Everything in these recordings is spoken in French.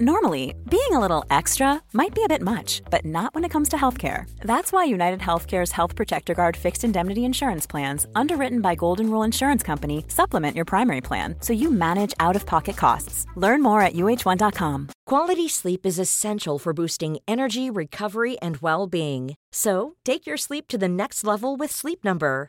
Normally, being a little extra might be a bit much, but not when it comes to healthcare. That's why United Healthcare's Health Protector Guard fixed indemnity insurance plans, underwritten by Golden Rule Insurance Company, supplement your primary plan so you manage out of pocket costs. Learn more at uh1.com. Quality sleep is essential for boosting energy, recovery, and well being. So, take your sleep to the next level with Sleep Number.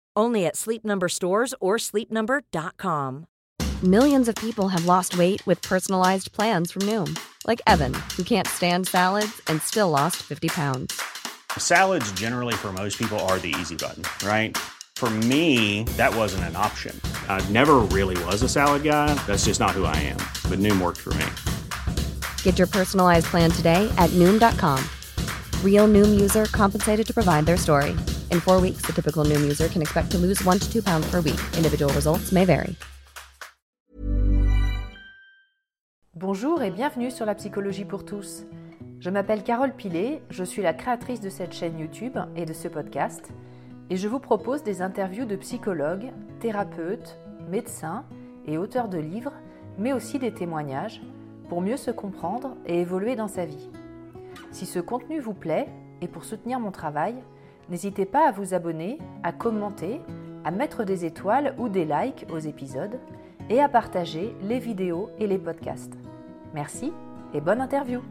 Only at Sleep Number stores or sleepnumber.com. Millions of people have lost weight with personalized plans from Noom, like Evan, who can't stand salads and still lost 50 pounds. Salads, generally, for most people, are the easy button, right? For me, that wasn't an option. I never really was a salad guy. That's just not who I am. But Noom worked for me. Get your personalized plan today at Noom.com. Real Noom user compensated to provide their story. In four weeks, the typical Noom user can expect to lose one to two pounds per week. Individual results may vary. Bonjour et bienvenue sur la psychologie pour tous. Je m'appelle Carole Pilet, je suis la créatrice de cette chaîne YouTube et de ce podcast, et je vous propose des interviews de psychologues, thérapeutes, médecins et auteurs de livres, mais aussi des témoignages pour mieux se comprendre et évoluer dans sa vie. Si ce contenu vous plaît et pour soutenir mon travail, n'hésitez pas à vous abonner, à commenter, à mettre des étoiles ou des likes aux épisodes et à partager les vidéos et les podcasts. Merci et bonne interview.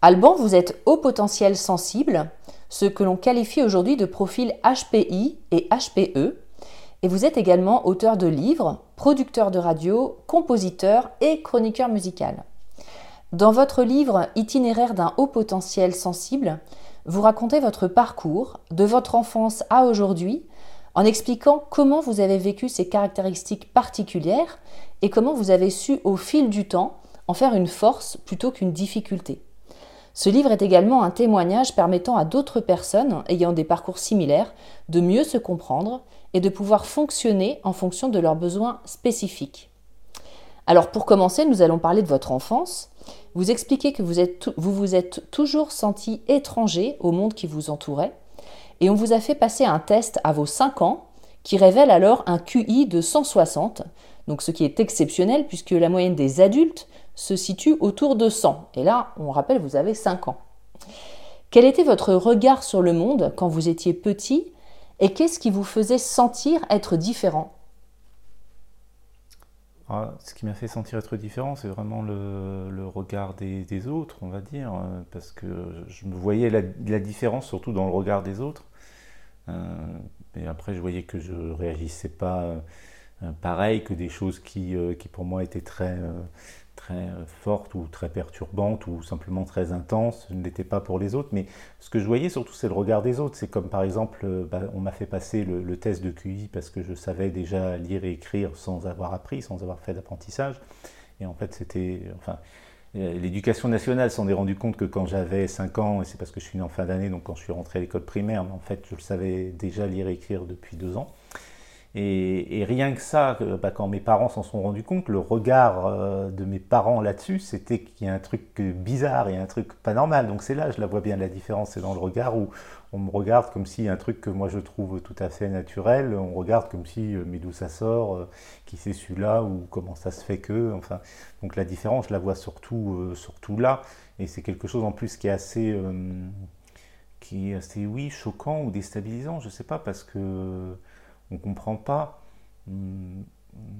Alban, vous êtes haut potentiel sensible, ce que l'on qualifie aujourd'hui de profil HPI et HPE, et vous êtes également auteur de livres, producteur de radio, compositeur et chroniqueur musical. Dans votre livre Itinéraire d'un haut potentiel sensible, vous racontez votre parcours de votre enfance à aujourd'hui en expliquant comment vous avez vécu ces caractéristiques particulières et comment vous avez su au fil du temps en faire une force plutôt qu'une difficulté. Ce livre est également un témoignage permettant à d'autres personnes ayant des parcours similaires de mieux se comprendre et de pouvoir fonctionner en fonction de leurs besoins spécifiques. Alors pour commencer, nous allons parler de votre enfance. Vous expliquez que vous, vous êtes toujours senti étranger au monde qui vous entourait et on vous a fait passer un test à vos 5 ans qui révèle alors un QI de 160, donc ce qui est exceptionnel puisque la moyenne des adultes se situe autour de 100. Et là, on rappelle, vous avez 5 ans. Quel était votre regard sur le monde quand vous étiez petit et qu'est-ce qui vous faisait sentir être différent? Ah, Ce qui m'a fait sentir être différent, c'est vraiment le, regard des, autres, on va dire, euh, parce que je me voyais la, différence surtout dans le regard des autres. Euh, et après, je voyais que je réagissais pas euh, pareil, que des choses qui, qui pour moi étaient très très euh, forte ou très perturbante ou simplement très intense, je ne l'étais pas pour les autres, mais ce que je voyais surtout c'est le regard des autres. C'est comme par exemple, euh, bah, on m'a fait passer le, test de QI parce que je savais déjà lire et écrire sans avoir appris, sans avoir fait d'apprentissage. Et en fait c'était, enfin, euh, l'éducation nationale s'en est rendu compte que quand j'avais 5 ans, et c'est parce que je suis né en fin d'année, donc quand je suis rentré à l'école primaire, mais en fait je savais déjà lire et écrire depuis 2 ans. Et, rien que ça, bah, quand mes parents s'en sont rendus compte, le regard euh, de mes parents là-dessus, c'était qu'il y a un truc bizarre, a un truc pas normal. Donc c'est là, je la vois bien la différence, c'est dans le regard où on me regarde comme si un truc que moi je trouve tout à fait naturel, on regarde comme si, euh, mais d'où ça sort, euh, qui c'est celui-là, ou comment ça se fait que, enfin. Donc la différence, je la vois surtout, surtout là, et c'est quelque chose en plus qui est assez, qui est assez, oui, choquant ou déstabilisant, je sais pas, parce que on comprend pas. Hum,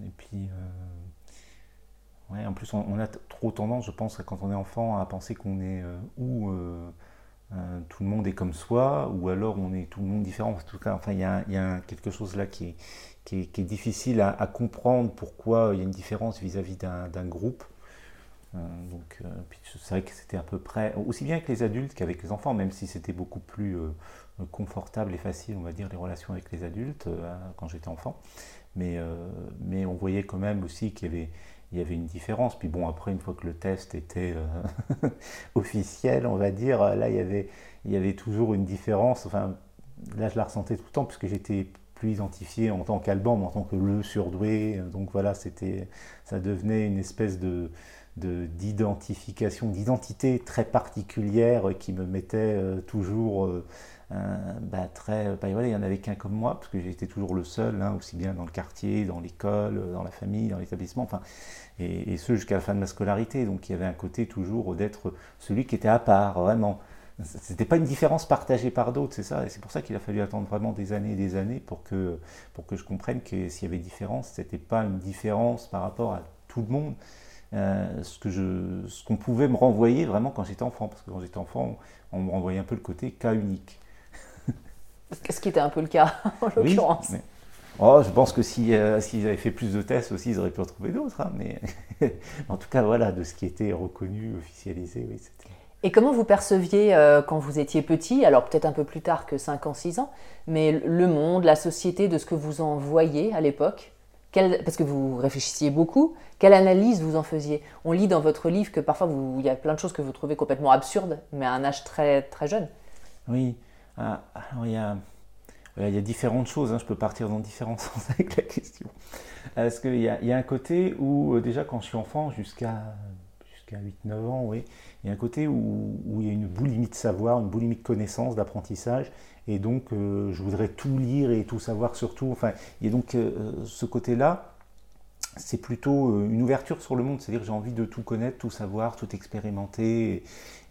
et puis, euh, ouais, en plus, on, a trop tendance, je pense, quand on est enfant, à penser qu'on est euh, ou euh, tout le monde est comme soi, ou alors on est tout le monde différent. En tout cas, enfin, il y a, quelque chose là qui est, difficile à, comprendre pourquoi il y a une différence vis-à-vis d'un groupe. donc, c'est vrai que c'était à peu près aussi bien avec les adultes qu'avec les enfants, même si c'était beaucoup plus confortable et facile, on va dire, les relations avec les adultes quand j'étais enfant. Mais, mais on voyait quand même aussi qu'il y avait il y avait une différence. Puis bon, après, une fois que le test était euh, officiel, on va dire, là, il y, avait, il y avait toujours une différence. Enfin, là, je la ressentais tout le temps, puisque j'étais plus identifié en tant qu'Alban, mais en tant que le surdoué. Donc voilà, ça devenait une espèce de, d'identification, d'identité très particulière qui me mettait euh, toujours euh, bah, très. Bah, il n'y en avait qu'un comme moi, parce que j'étais toujours le seul, hein, aussi bien dans le quartier, dans l'école, dans la famille, dans l'établissement, enfin, et, ce jusqu'à la fin de ma scolarité. Donc il y avait un côté toujours d'être celui qui était à part, vraiment. C'était pas une différence partagée par d'autres, c'est ça, et c'est pour ça qu'il a fallu attendre vraiment des années et des années pour que, pour que je comprenne que s'il y avait différence, c'était pas une différence par rapport à tout le monde, euh, ce que je, ce qu'on pouvait me renvoyer vraiment quand j'étais enfant, parce que quand j'étais enfant, on me renvoyait un peu le côté cas unique. Ce qui était un peu le cas en l'occurrence. oh, je pense que si, euh, s'ils avaient fait plus de tests aussi, ils auraient pu en trouver d'autres. Hein, mais en tout cas, voilà, de ce qui était reconnu, officialisé, oui, c'était. Et comment vous perceviez euh, quand vous étiez petit, alors peut-être un peu plus tard que 5 ans, 6 ans, mais le monde, la société, de ce que vous en voyiez à l'époque? Parce que vous réfléchissiez beaucoup, quelle analyse vous en faisiez? On lit dans votre livre que parfois il y a plein de choses que vous trouvez complètement absurdes, mais à un âge très, très jeune. Oui, ah, alors il y a, il y a différentes choses, hein. je peux partir dans différents sens avec la question. Parce qu'il y, y, a un côté où, euh, déjà quand je suis enfant, jusqu'à jusqu'à 8-9 ans, oui, il y a un côté où, il y a une boulimie de savoir, une boulimie de connaissance, d'apprentissage, et donc euh, je voudrais tout lire et tout savoir surtout. Enfin, il y a donc euh, ce côté-là c'est plutôt euh, une ouverture sur le monde, c'est-à-dire j'ai envie de tout connaître, tout savoir, tout expérimenter,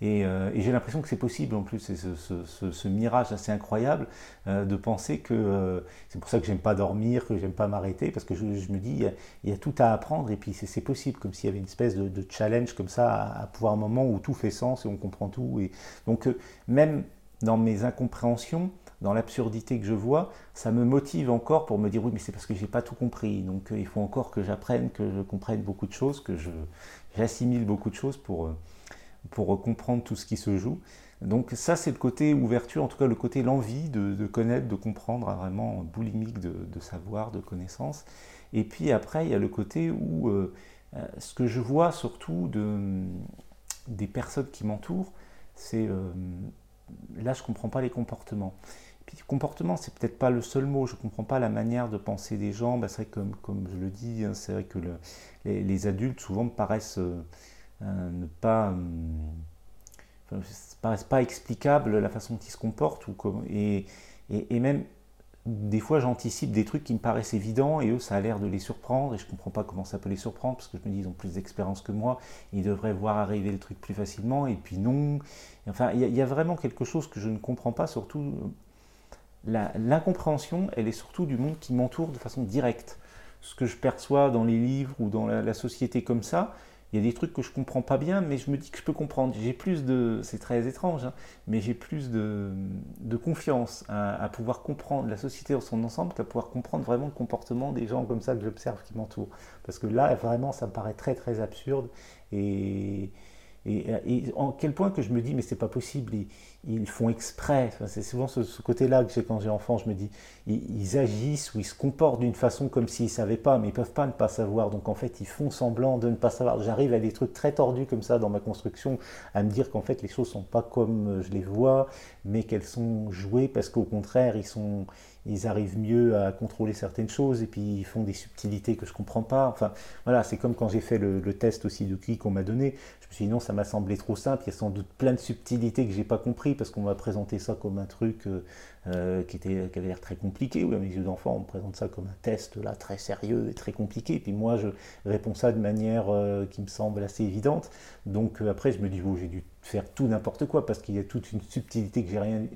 et, euh, j'ai l'impression que c'est possible en plus, c'est ce, mirage assez incroyable euh, de penser que c'est pour ça que j'aime pas dormir, que j'aime pas m'arrêter, parce que je, me dis, il y, a, tout à apprendre, et puis c'est possible, comme s'il y avait une espèce de, challenge comme ça, à, pouvoir un moment où tout fait sens et on comprend tout, donc même dans mes incompréhensions, dans l'absurdité que je vois, ça me motive encore pour me dire oui, mais c'est parce que j'ai pas tout compris. Donc euh, il faut encore que j'apprenne, que je comprenne beaucoup de choses, que j'assimile beaucoup de choses pour, euh, pour comprendre tout ce qui se joue. Donc ça, c'est le côté ouverture, en tout cas le côté l'envie de, connaître, de comprendre, vraiment boulimique de, savoir, de connaissance. Et puis après, il y a le côté où euh, ce que je vois surtout de, des personnes qui m'entourent, c'est là, je ne comprends pas les comportements. Puis comportement, c'est peut-être pas le seul mot. Je ne comprends pas la manière de penser des gens. Bah, c'est vrai comme, comme je le dis, hein, c'est vrai que les, adultes souvent me paraissent euh, euh, ne pas, euh, paraissent pas explicables la façon dont ils se comportent ou et, et, même des fois j'anticipe des trucs qui me paraissent évidents et eux ça a l'air de les surprendre et je comprends pas comment ça peut les surprendre parce que je me dis ils ont plus d'expérience que moi, ils devraient voir arriver le truc plus facilement et puis non. enfin il y, a vraiment quelque chose que je ne comprends pas surtout l'incompréhension, elle est surtout du monde qui m'entoure de façon directe. Ce que je perçois dans les livres ou dans la, société comme ça, il y a des trucs que je comprends pas bien, mais je me dis que je peux comprendre. J'ai plus de, c'est très étrange, hein, mais j'ai plus de, confiance à, pouvoir comprendre la société dans son ensemble, à pouvoir comprendre vraiment le comportement des gens comme ça que j'observe qui m'entourent. Parce que là, vraiment, ça me paraît très très absurde et, et, en quel point que je me dis, mais c'est pas possible, ils, font exprès. c'est souvent ce, côté-là que j'ai quand j'ai enfant, je me dis, ils, agissent ou ils se comportent d'une façon comme s'ils savaient pas, mais ils peuvent pas ne pas savoir. Donc en fait, ils font semblant de ne pas savoir. J'arrive à des trucs très tordus comme ça dans ma construction, à me dire qu'en fait, les choses sont pas comme je les vois, mais qu'elles sont jouées parce qu'au contraire, ils arrivent mieux à contrôler certaines choses et puis ils font des subtilités que je comprends pas. Enfin, voilà, c'est comme quand j'ai fait le, test aussi de qui qu'on m'a donné. Je me suis dit non, ça m'a semblé trop simple. Il y a sans doute plein de subtilités que j'ai pas compris parce qu'on m'a présenté ça comme un truc euh, euh, qui, était, qui avait l'air très compliqué. Oui, à mes yeux d'enfant, on me présente ça comme un test là très sérieux et très compliqué. Et puis moi, je réponds ça de manière euh, qui me semble assez évidente. Donc après, je me dis, oh, j'ai dû faire tout n'importe quoi parce qu'il y a toute une subtilité que j'ai rien,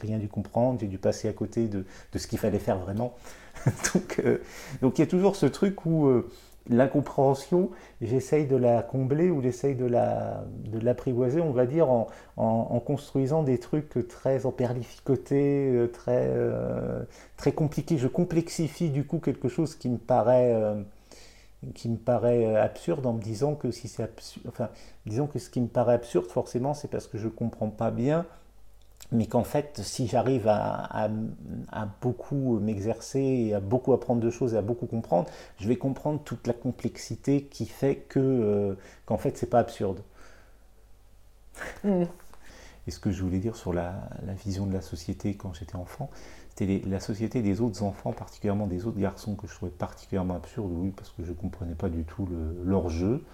rien dû comprendre. J'ai dû passer à côté de, de ce qu'il fallait faire vraiment. donc, donc il y a toujours ce truc où l'incompréhension, j'essaye de la combler ou j'essaye de l'apprivoiser, on va dire, en, construisant des trucs très emperlificotés, euh, très, euh, très compliqués. Je complexifie du coup quelque chose qui me paraît, euh, qui me paraît absurde en me disant que si c'est enfin, disons que ce qui me paraît absurde, forcément, c'est parce que je ne comprends pas bien mais qu'en fait, si j'arrive à, beaucoup m'exercer, à beaucoup apprendre de choses et à beaucoup comprendre, je vais comprendre toute la complexité qui fait que euh, qu'en fait, c'est pas absurde. Mm. Et ce que je voulais dire sur la, vision de la société quand j'étais enfant, c'était la société des autres enfants, particulièrement des autres garçons, que je trouvais particulièrement absurde, oui, parce que je ne comprenais pas du tout leur jeu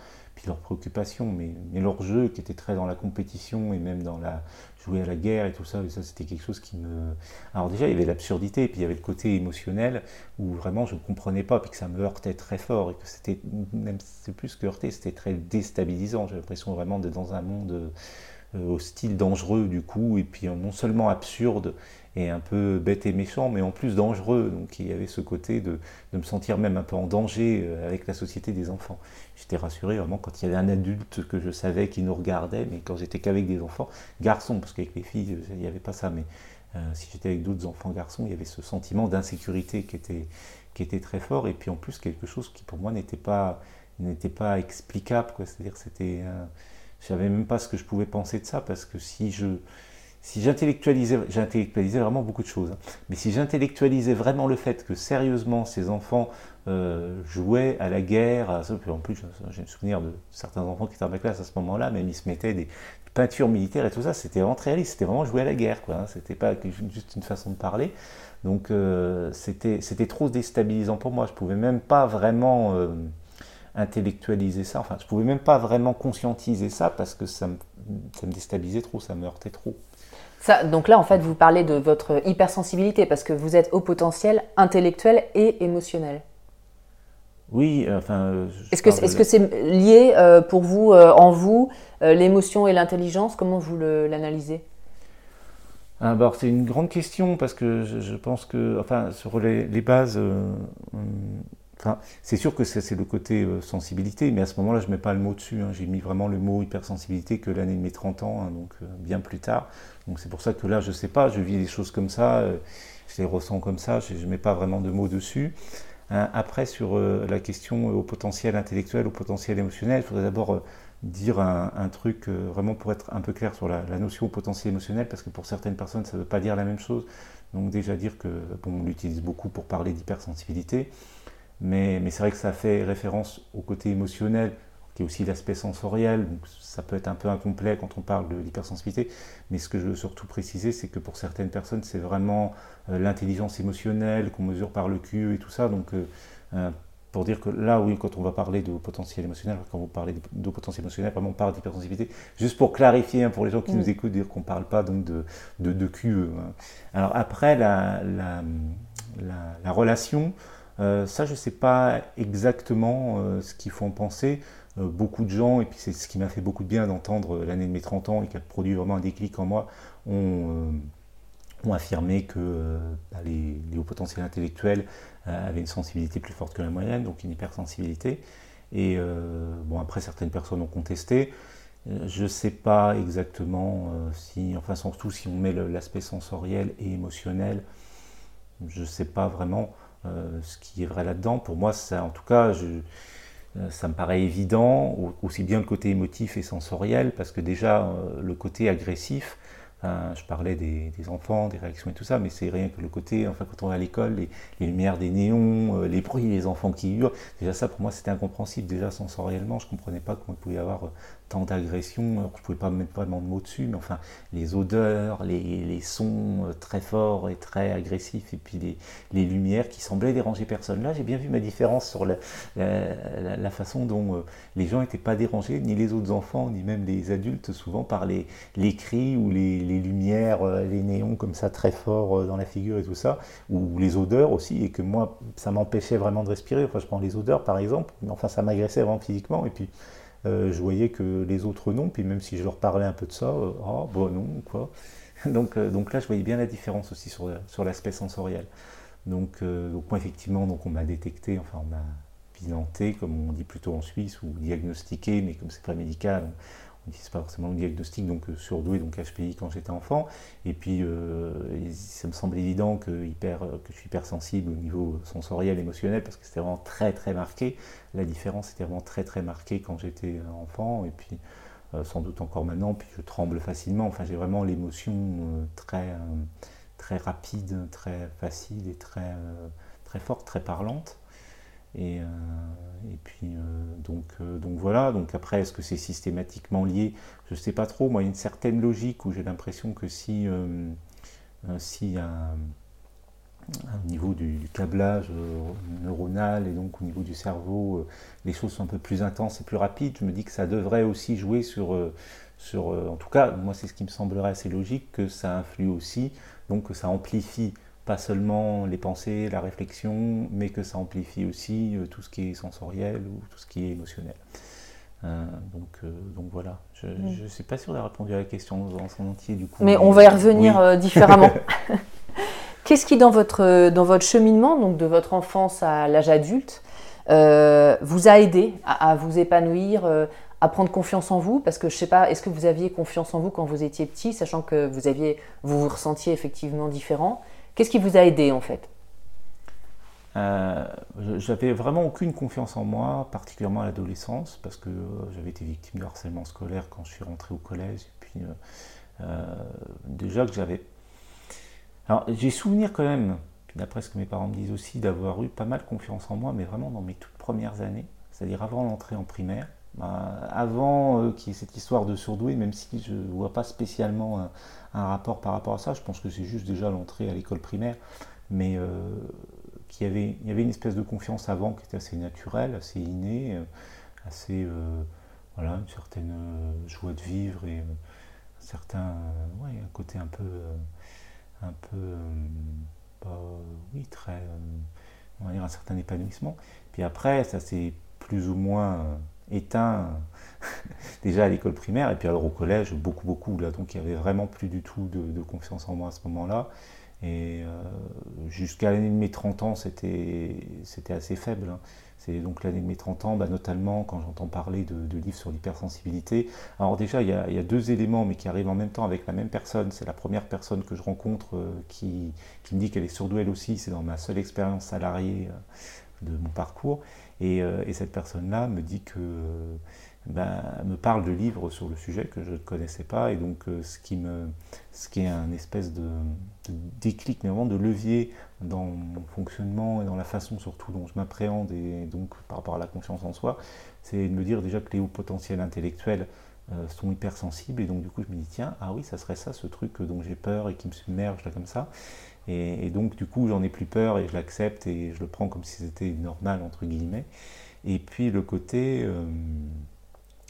leurs préoccupations, mais, mais, leur jeu qui était très dans la compétition et même dans la jouer à la guerre et tout ça, et ça c'était quelque chose qui me... Alors déjà il y avait l'absurdité, puis il y avait le côté émotionnel où vraiment je ne comprenais pas, puis que ça me heurtait très fort, et que c'était, même c'est plus que heurter, c'était très déstabilisant, j'ai l'impression vraiment d'être dans un monde euh, hostile, dangereux du coup, et puis non seulement absurde, et un peu bête et méchant, mais en plus dangereux. Donc il y avait ce côté de, de me sentir même un peu en danger euh, avec la société des enfants. J'étais rassuré vraiment quand il y avait un adulte que je savais qui nous regardait, mais quand j'étais qu'avec des enfants, garçons, parce qu'avec les filles, il n'y avait pas ça, mais euh, si j'étais avec d'autres enfants garçons, il y avait ce sentiment d'insécurité qui était, qui était très fort, et puis en plus quelque chose qui pour moi n'était pas, n'était pas explicable, c'est-à-dire c'était... Euh, je savais même pas ce que je pouvais penser de ça, parce que si je si j'intellectualisais, j'intellectualisais vraiment beaucoup de choses, hein. mais si j'intellectualisais vraiment le fait que sérieusement ces enfants euh, jouaient à la guerre, en plus j'ai le souvenir de certains enfants qui étaient dans ma classe à ce moment-là, même ils se mettaient des peintures militaires et tout ça, c'était vraiment réaliste, c'était vraiment jouer à la guerre, quoi, hein. c'était pas juste une façon de parler, donc euh, c'était, c'était trop déstabilisant pour moi, je pouvais même pas vraiment euh, intellectualiser ça, enfin je pouvais même pas vraiment conscientiser ça parce que ça me déstabilisait trop, ça me heurtait trop donc là, en fait, vous parlez de votre hypersensibilité parce que vous êtes au potentiel intellectuel et émotionnel. Oui, euh, enfin. Euh, est-ce que est-ce que c'est lié euh, pour vous, en vous, l'émotion et l'intelligence? Comment vous l'analysez? Ah, bah, c'est une grande question parce que je, pense que, enfin, sur les, bases, c'est sûr que c'est le côté euh, sensibilité, mais à ce moment-là, je ne mets pas le mot dessus. Hein. J'ai mis vraiment le mot hypersensibilité que l'année de mes 30 ans, hein, donc euh, bien plus tard. Donc c'est pour ça que là, je ne sais pas, je vis des choses comme ça, euh, je les ressens comme ça, je ne mets pas vraiment de mots dessus. Hein, après, sur la question au potentiel intellectuel, au potentiel émotionnel, il faudrait d'abord dire un, truc vraiment pour être un peu clair sur la, notion au potentiel émotionnel, parce que pour certaines personnes, ça ne veut pas dire la même chose. Donc déjà dire que, bon, on l'utilise beaucoup pour parler d'hypersensibilité. Mais, c'est vrai que ça fait référence au côté émotionnel, qui est aussi l'aspect sensoriel. Donc ça peut être un peu incomplet quand on parle de l'hypersensibilité. Mais ce que je veux surtout préciser, c'est que pour certaines personnes, c'est vraiment euh, l'intelligence émotionnelle qu'on mesure par le QE et tout ça. Donc euh, euh, pour dire que là, oui, quand on va parler de potentiel émotionnel, quand vous parlez de potentiel émotionnel, vraiment on parle d'hypersensibilité. Juste pour clarifier hein, pour les gens qui mm. nous écoutent, dire qu'on ne parle pas donc de, de, QE. Hein. Alors après, la, la, la relation euh, ça, je ne sais pas exactement euh, ce qu'il faut en penser. Euh, beaucoup de gens, et puis c'est ce qui m'a fait beaucoup de bien d'entendre l'année de mes 30 ans et qui a produit vraiment un déclic en moi, ont, affirmé que bah, les, hauts potentiels intellectuels avaient une sensibilité plus forte que la moyenne, donc une hypersensibilité. Et bon, après, certaines personnes ont contesté. Je ne sais pas exactement si, enfin surtout si on met l'aspect sensoriel et émotionnel, je ne sais pas vraiment. Euh, ce qui est vrai là-dedans. Pour moi, ça, en tout cas, euh, ça me paraît évident, aussi bien le côté émotif et sensoriel, parce que déjà, euh, le côté agressif, je parlais des, enfants, des réactions et tout ça, mais c'est rien que le côté, enfin, quand on va à l'école, les, lumières des néons, les bruits, les enfants qui hurlent, déjà ça pour moi c'était incompréhensible, déjà sensoriellement, je ne comprenais pas comment il pouvait y avoir tant d'agressions, je ne pouvais pas mettre vraiment de mots dessus, mais enfin, les odeurs, les, sons euh, très forts et très agressifs, et puis les, les, lumières qui semblaient déranger personne. Là, j'ai bien vu ma différence sur la, la, façon dont euh, les gens n'étaient pas dérangés, ni les autres enfants, ni même les adultes, souvent par les, les cris ou les, les lumières, euh, les néons comme ça très forts dans la figure et tout ça, ou les odeurs aussi, et que moi, ça m'empêchait vraiment de respirer. Enfin, je prends les odeurs par exemple, mais enfin, ça m'agressait vraiment physiquement, et puis euh, je voyais que les autres non, puis même si je leur parlais un peu de ça, euh, ah bon non, quoi. donc, euh, donc là, je voyais bien la différence aussi sur, sur l'aspect sensoriel. Donc, donc moi, effectivement, donc on m'a détecté, enfin on m'a comme on dit plutôt en Suisse, ou diagnostiqué, mais comme c'est pas médical, on c'est pas forcément un diagnostic, donc euh, surdoué, donc HPI quand j'étais enfant. Et puis, euh, ça me semble évident euh, que je suis hypersensible au niveau sensoriel, émotionnel, parce que c'était vraiment très très marqué. La différence était vraiment très très marquée quand j'étais enfant. Et puis, sans doute encore maintenant, puis je tremble facilement. Enfin, j'ai vraiment l'émotion très, très rapide, très facile et très, très forte, très parlante. Et, et puis, donc, donc voilà. Donc après, est-ce que c'est systématiquement lié? Je ne sais pas trop. Moi, il y a une certaine logique où j'ai l'impression que si, si au niveau du, câblage euh, neuronal et donc au niveau du cerveau, euh, les choses sont un peu plus intenses et plus rapides. Je me dis que ça devrait aussi jouer sur, euh, sur en tout cas, moi c'est ce qui me semblerait assez logique, que ça influe aussi, donc que ça amplifie pas seulement les pensées, la réflexion, mais que ça amplifie aussi tout ce qui est sensoriel ou tout ce qui est émotionnel. donc, donc voilà, je ne suis pas sûr d'avoir répondu à la question dans son entier du coup. Mais, on va y revenir différemment. Qu'est-ce qui, dans votre, dans votre cheminement, donc de votre enfance à l'âge adulte, euh, vous a aidé à, vous épanouir, euh, à prendre confiance en vous? Parce que je ne sais pas, est-ce que vous aviez confiance en vous quand vous étiez petit, sachant que vous, aviez, vous vous ressentiez effectivement différent? Qu'est-ce qui vous a aidé en fait? Euh, J'avais vraiment aucune confiance en moi, particulièrement à l'adolescence, parce que j'avais été victime de harcèlement scolaire quand je suis rentré au collège. Et puis, déjà que j'avais alors, j'ai souvenir quand même, d'après ce que mes parents me disent aussi, d'avoir eu pas mal confiance en moi, mais vraiment dans mes toutes premières années, c'est-à-dire avant l'entrée en primaire, avant euh, qu'il y ait cette histoire de surdoué, même si je ne vois pas spécialement un, rapport par rapport à ça, je pense que c'est juste déjà l'entrée à l'école primaire, mais euh, qu'il y avait, il y avait une espèce de confiance avant qui était assez naturelle, assez innée, euh, assez, voilà, une certaine joie de vivre et un ouais, un côté un peu un peu, bah, oui, très, on va dire un certain épanouissement. Puis après, ça s'est plus ou moins éteint déjà à l'école primaire et puis alors au collège beaucoup beaucoup là donc il n'y avait vraiment plus du tout de, confiance en moi à ce moment-là et jusqu'à l'année de mes 30 ans c'était assez faible hein. C'est donc l'année de mes 30 ans, bah, notamment quand j'entends parler de, livres sur l'hypersensibilité. Alors déjà, il y, a, deux éléments, mais qui arrivent en même temps avec la même personne. C'est la première personne que je rencontre euh, qui, me dit qu'elle est surdouée aussi. C'est dans ma seule expérience salariée euh, de mon parcours. Et, euh, et cette personne-là me dit que ben, me parle de livres sur le sujet que je ne connaissais pas, et donc euh, ce, qui me, ce qui est un espèce de, déclic, mais vraiment de levier dans mon fonctionnement et dans la façon surtout dont je m'appréhende, et donc par rapport à la confiance en soi, c'est de me dire déjà que les hauts potentiels intellectuels euh, sont hypersensibles, et donc du coup je me dis, tiens, ah oui, ça serait ça ce truc dont j'ai peur et qui me submerge là comme ça. Et, donc du coup j'en ai plus peur et je l'accepte et je le prends comme si c'était normal, entre guillemets. Et puis le côté... Euh,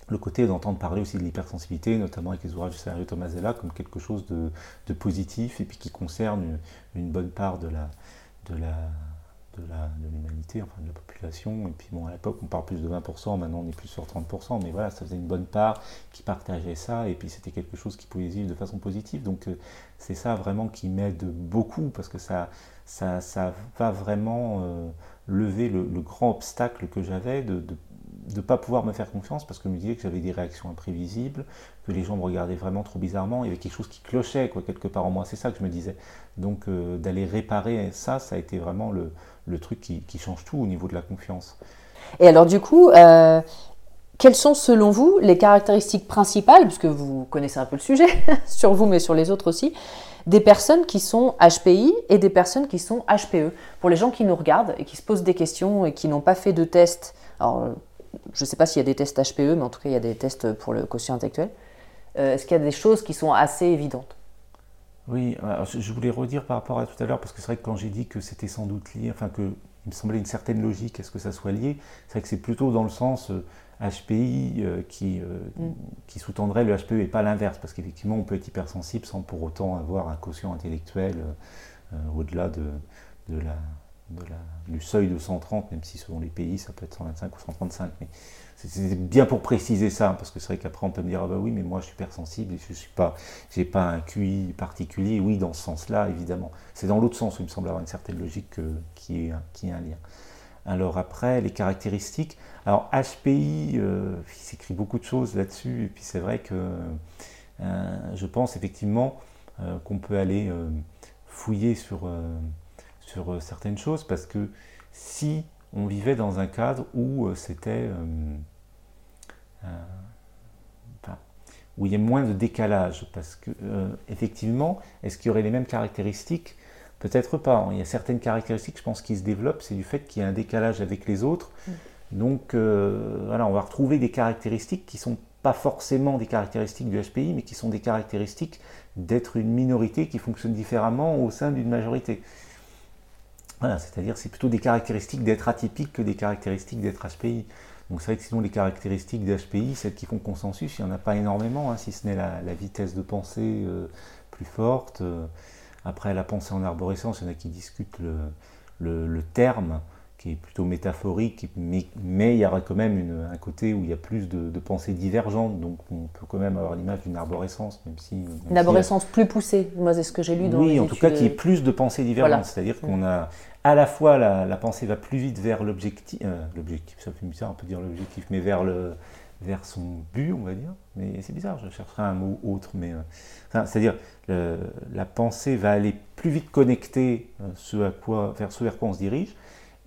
le côté d'entendre parler aussi de l'hypersensibilité, notamment avec les ouvrages de Sergio Tomasella, comme quelque chose de, positif et puis qui concerne une, bonne part de la, de la, de l'humanité, enfin de la population. Et puis bon, à l'époque, on parle plus de 20%, maintenant on est plus sur 30%, mais voilà, ça faisait une bonne part qui partageait ça, et puis c'était quelque chose qui pouvait vivre de façon positive. Donc euh, c'est ça vraiment qui m'aide beaucoup, parce que ça, ça, ça va vraiment euh, lever le, grand obstacle que j'avais de de ne pas pouvoir me faire confiance parce que je me disais que j'avais des réactions imprévisibles, que les gens me regardaient vraiment trop bizarrement, il y avait quelque chose qui clochait quoi, quelque part en moi, c'est ça que je me disais. Donc euh, d'aller réparer ça, ça a été vraiment le, truc qui, change tout au niveau de la confiance. Et alors du coup, euh, quelles sont selon vous les caractéristiques principales, puisque vous connaissez un peu le sujet sur vous mais sur les autres aussi, des personnes qui sont HPI et des personnes qui sont HPE Pour les gens qui nous regardent et qui se posent des questions et qui n'ont pas fait de test, alors je ne sais pas s'il y a des tests HPE, mais en tout cas, il y a des tests pour le quotient intellectuel. Euh, est-ce qu'il y a des choses qui sont assez évidentes? Oui, je voulais redire par rapport à tout à l'heure, parce que c'est vrai que quand j'ai dit que c'était sans doute lié, enfin que il me semblait une certaine logique à ce que ça soit lié, c'est vrai que c'est plutôt dans le sens HPI euh, euh, qui, mm. qui sous-tendrait le HPE et pas l'inverse, parce qu'effectivement on peut être hypersensible sans pour autant avoir un quotient intellectuel au-delà de, de la du seuil de 130, même si selon les pays ça peut être 125 ou 135. Mais c'est bien pour préciser ça, parce que c'est vrai qu'après on peut me dire ah bah oui, mais moi je suis hypersensible et je suis pas, j'ai pas un QI particulier. Oui, dans ce sens-là, évidemment. C'est dans l'autre sens où il me semble avoir une certaine logique qui, est, qui est un lien. Alors après, les caractéristiques. Alors HPI, euh, il s'écrit beaucoup de choses là-dessus, et puis c'est vrai que euh, je pense effectivement euh, qu'on peut aller fouiller sur sur euh, certaines choses parce que si on vivait dans un cadre où euh, c'était. Euh, où il y a moins de décalage. Parce que, effectivement, est-ce qu'il y aurait les mêmes caractéristiques? Peut-être pas. Il y a certaines caractéristiques, je pense, qui se développent, c'est du fait qu'il y a un décalage avec les autres. Mm. Donc, voilà, on va retrouver des caractéristiques qui sont pas forcément des caractéristiques du HPI, mais qui sont des caractéristiques d'être une minorité qui fonctionne différemment au sein d'une majorité. Voilà, c'est-à-dire c'est plutôt des caractéristiques d'être atypique que des caractéristiques d'être HPI. Donc c'est vrai que sinon les caractéristiques d'HPI, celles qui font consensus, il n'y en a pas énormément, hein, si ce n'est la, vitesse de pensée euh, plus forte. après la pensée en arborescence, il y en a qui discutent le terme qui est plutôt métaphorique, mais, mais, il y aura quand même un côté où il y a plus de, pensées divergentes, donc on peut quand même avoir l'image d'une arborescence, même si... une arborescence plus poussée, moi c'est ce que j'ai lu dans Oui, en tout cas qui est plus de pensées divergentes, c'est-à-dire qu'on a à la fois la, pensée va plus vite vers l'objectif, euh, l'objectif, ça fait bizarre, on peut dire l'objectif, mais vers, le, vers son but, on va dire, mais c'est bizarre, je chercherai un mot autre, mais... Euh, c'est-à-dire la pensée va aller plus vite connecter euh, vers ce vers quoi on se dirige,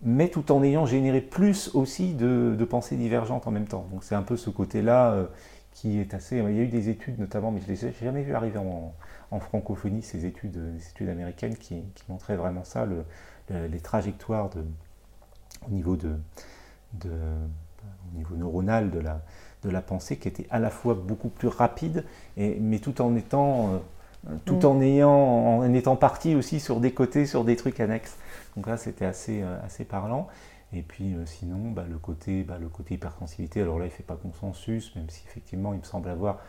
mais tout en ayant généré plus aussi de, pensées divergentes en même temps. Donc c'est un peu ce côté-là qui est assez... Il y a eu des études notamment, mais je ne les ai jamais vu arriver en, francophonie, ces études, études américaines qui, montraient vraiment ça, les trajectoires de, au, niveau de, au niveau neuronal de la, de la pensée qui étaient à la fois beaucoup plus rapides, et, mais tout en étant... Euh, tout mm. en ayant en étant parti aussi sur des côtés, sur des trucs annexes. Donc là, c'était assez, euh, assez parlant. Et puis euh, sinon, bah, le, côté, bah, le côté hypersensibilité, alors là, il ne fait pas consensus, même si effectivement, il me semble avoir,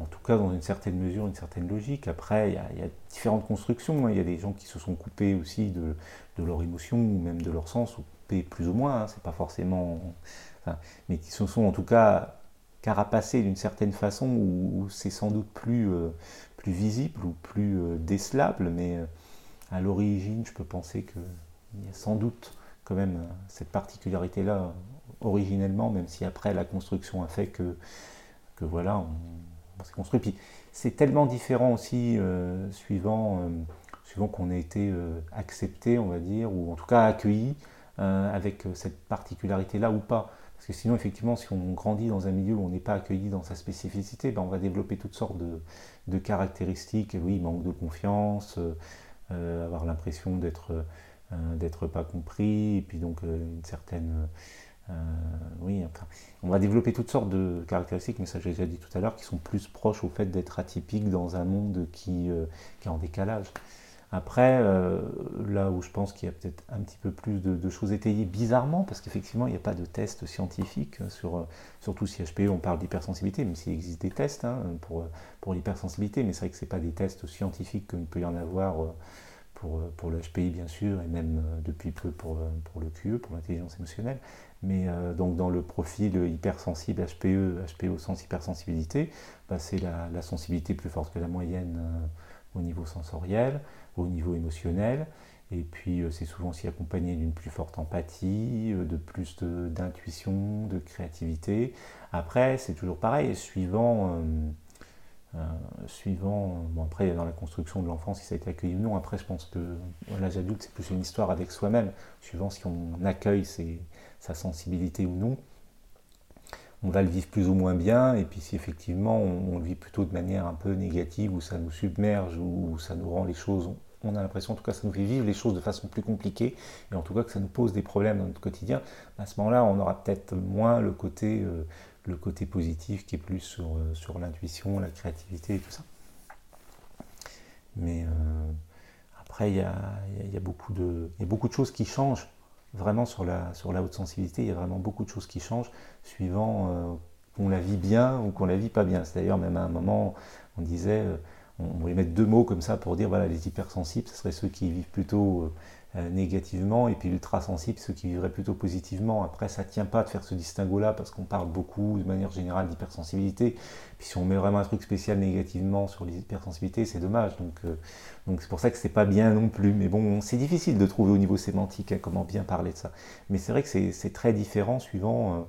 en tout cas dans une certaine mesure, une certaine logique. Après, il y a, différentes constructions. Hein. Il y a des gens qui se sont coupés aussi de, de leur émotion ou même de leur sens, ou coupés plus ou moins, hein. c'est pas forcément... mais qui se sont en tout cas carapacés d'une certaine façon, où, c'est sans doute plus, euh, plus visible ou plus décelable, mais à l'origine, je peux penser que il y a sans doute quand même euh, cette particularité-là euh, originellement, même si après la construction a fait que, que voilà, on, s'est construit. Puis c'est tellement différent aussi euh, suivant, suivant qu'on a été accepté, on va dire, ou en tout cas accueilli avec cette particularité-là ou pas. Parce que sinon, effectivement, si on grandit dans un milieu où on n'est pas accueilli dans sa spécificité, ben on va développer toutes sortes de, caractéristiques. Oui, manque de confiance, avoir l'impression d'être euh, pas compris, et puis donc euh, une certaine... Euh, oui, on va développer toutes sortes de caractéristiques, mais ça j'ai déjà dit tout à l'heure, qui sont plus proches au fait d'être atypiques dans un monde qui, qui, est en décalage. Après, là où je pense qu'il y a peut-être un petit peu plus de, choses étayées bizarrement, parce qu'effectivement, il n'y a pas de test scientifique sur, surtout si HPE, on parle d'hypersensibilité, même s'il existe des tests hein, pour, l'hypersensibilité, mais c'est vrai que ce pas des tests scientifiques qu'il peut y en avoir pour, euh, pour le HPI bien sûr, et même euh, depuis peu euh, pour le QE, pour l'intelligence émotionnelle. Mais donc dans le profil hypersensible HPE, HPE au sens hypersensibilité, bah, c'est la, sensibilité plus forte que la moyenne au niveau sensoriel, au niveau émotionnel. Et puis c'est souvent aussi accompagné d'une plus forte empathie, de plus d'intuition, de, créativité. Après, c'est toujours pareil, suivant euh, suivant, bon après dans la construction de l'enfant si ça a été accueilli ou non, après je pense que l'âge adulte c'est plus une histoire avec soi-même, suivant si on accueille sa sensibilité ou non, on va le vivre plus ou moins bien, et puis si effectivement on, le vit plutôt de manière un peu négative, où ça nous submerge, ou ça nous rend les choses, on a l'impression en tout cas ça nous fait vivre les choses de façon plus compliquée, et en tout cas que ça nous pose des problèmes dans notre quotidien, à ce moment-là on aura peut-être moins le côté... Euh, le côté positif qui est plus sur, euh, sur l'intuition, la créativité et tout ça. Mais euh, après, il y a, y, a, beaucoup de, y a beaucoup de choses qui changent vraiment sur la, sur la haute sensibilité. Il y a vraiment beaucoup de choses qui changent suivant euh, qu'on la vit bien ou qu'on la vit pas bien. C'est d'ailleurs même à un moment, on disait, on voulait mettre deux mots comme ça pour dire voilà, les hypersensibles, ce seraient ceux qui vivent plutôt négativement, et puis ultra sensible, ceux qui vivraient plutôt positivement. Après, ça tient pas de faire ce distinguo-là, parce qu'on parle beaucoup, de manière générale, d'hypersensibilité. Puis si on met vraiment un truc spécial négativement sur l'hypersensibilité, c'est dommage. Donc euh, donc c'est pour ça que c'est pas bien non plus. Mais bon, c'est difficile de trouver au niveau sémantique hein, comment bien parler de ça. Mais c'est vrai que c'est très différent suivant... Euh,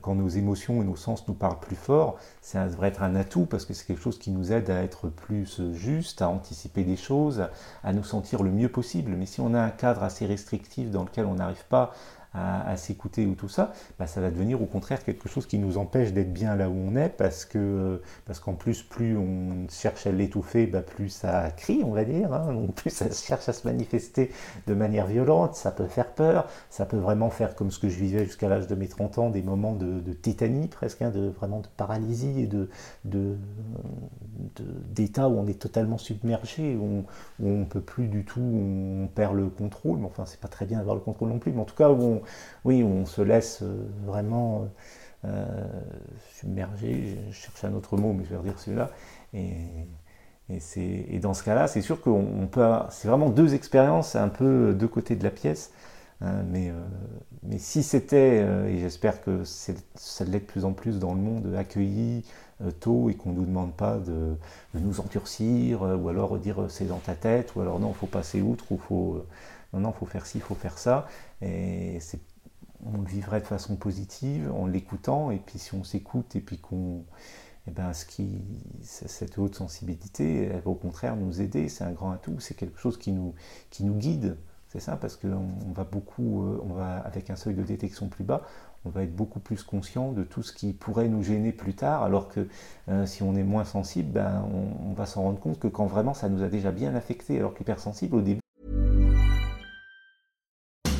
quand nos émotions et nos sens nous parlent plus fort, ça devrait être un atout parce que c'est quelque chose qui nous aide à être plus juste, à anticiper des choses, à nous sentir le mieux possible. Mais si on a un cadre assez restrictif dans lequel on n'arrive pas à, s'écouter ou tout ça, bah, ça va devenir au contraire quelque chose qui nous empêche d'être bien là où on est parce que parce qu'en plus plus on cherche à l'étouffer, bah, plus ça crie, on va dire, hein, plus ça cherche à se manifester de manière violente, ça peut faire peur, ça peut vraiment faire comme ce que je vivais jusqu'à l'âge de mes 30 ans, des moments de, de tétanie presque, hein, de vraiment de paralysie et de d'état où on est totalement submergé, où on, ne peut plus du tout, on perd le contrôle, mais enfin c'est pas très bien d'avoir le contrôle non plus, mais en tout cas où on, oui, on se laisse euh, vraiment euh, submerger, je cherche un autre mot, mais je vais redire celui-là, et, et, dans ce cas-là, c'est sûr qu'on peut, c'est vraiment deux expériences, un peu deux côtés de la pièce, hein, mais, euh, mais si c'était, et j'espère que ça l'est de plus en plus dans le monde, accueilli tôt et qu'on ne nous demande pas de, nous endurcir, ou alors dire c'est dans ta tête, ou alors non, il faut passer outre, ou faut, non, non, faut faire ci, il faut faire ça, et on le vivrait de façon positive en l'écoutant, et puis si on s'écoute et puis qu'on. Eh ben, cette haute sensibilité, elle va au contraire nous aider, c'est un grand atout, c'est quelque chose qui nous, qui nous guide, c'est ça, parce qu'on on va beaucoup, euh, on va, avec un seuil de détection plus bas, on va être beaucoup plus conscient de tout ce qui pourrait nous gêner plus tard, alors que euh, si on est moins sensible, ben, on, on va s'en rendre compte que quand vraiment ça nous a déjà bien affecté, alors qu'hypersensible, au début,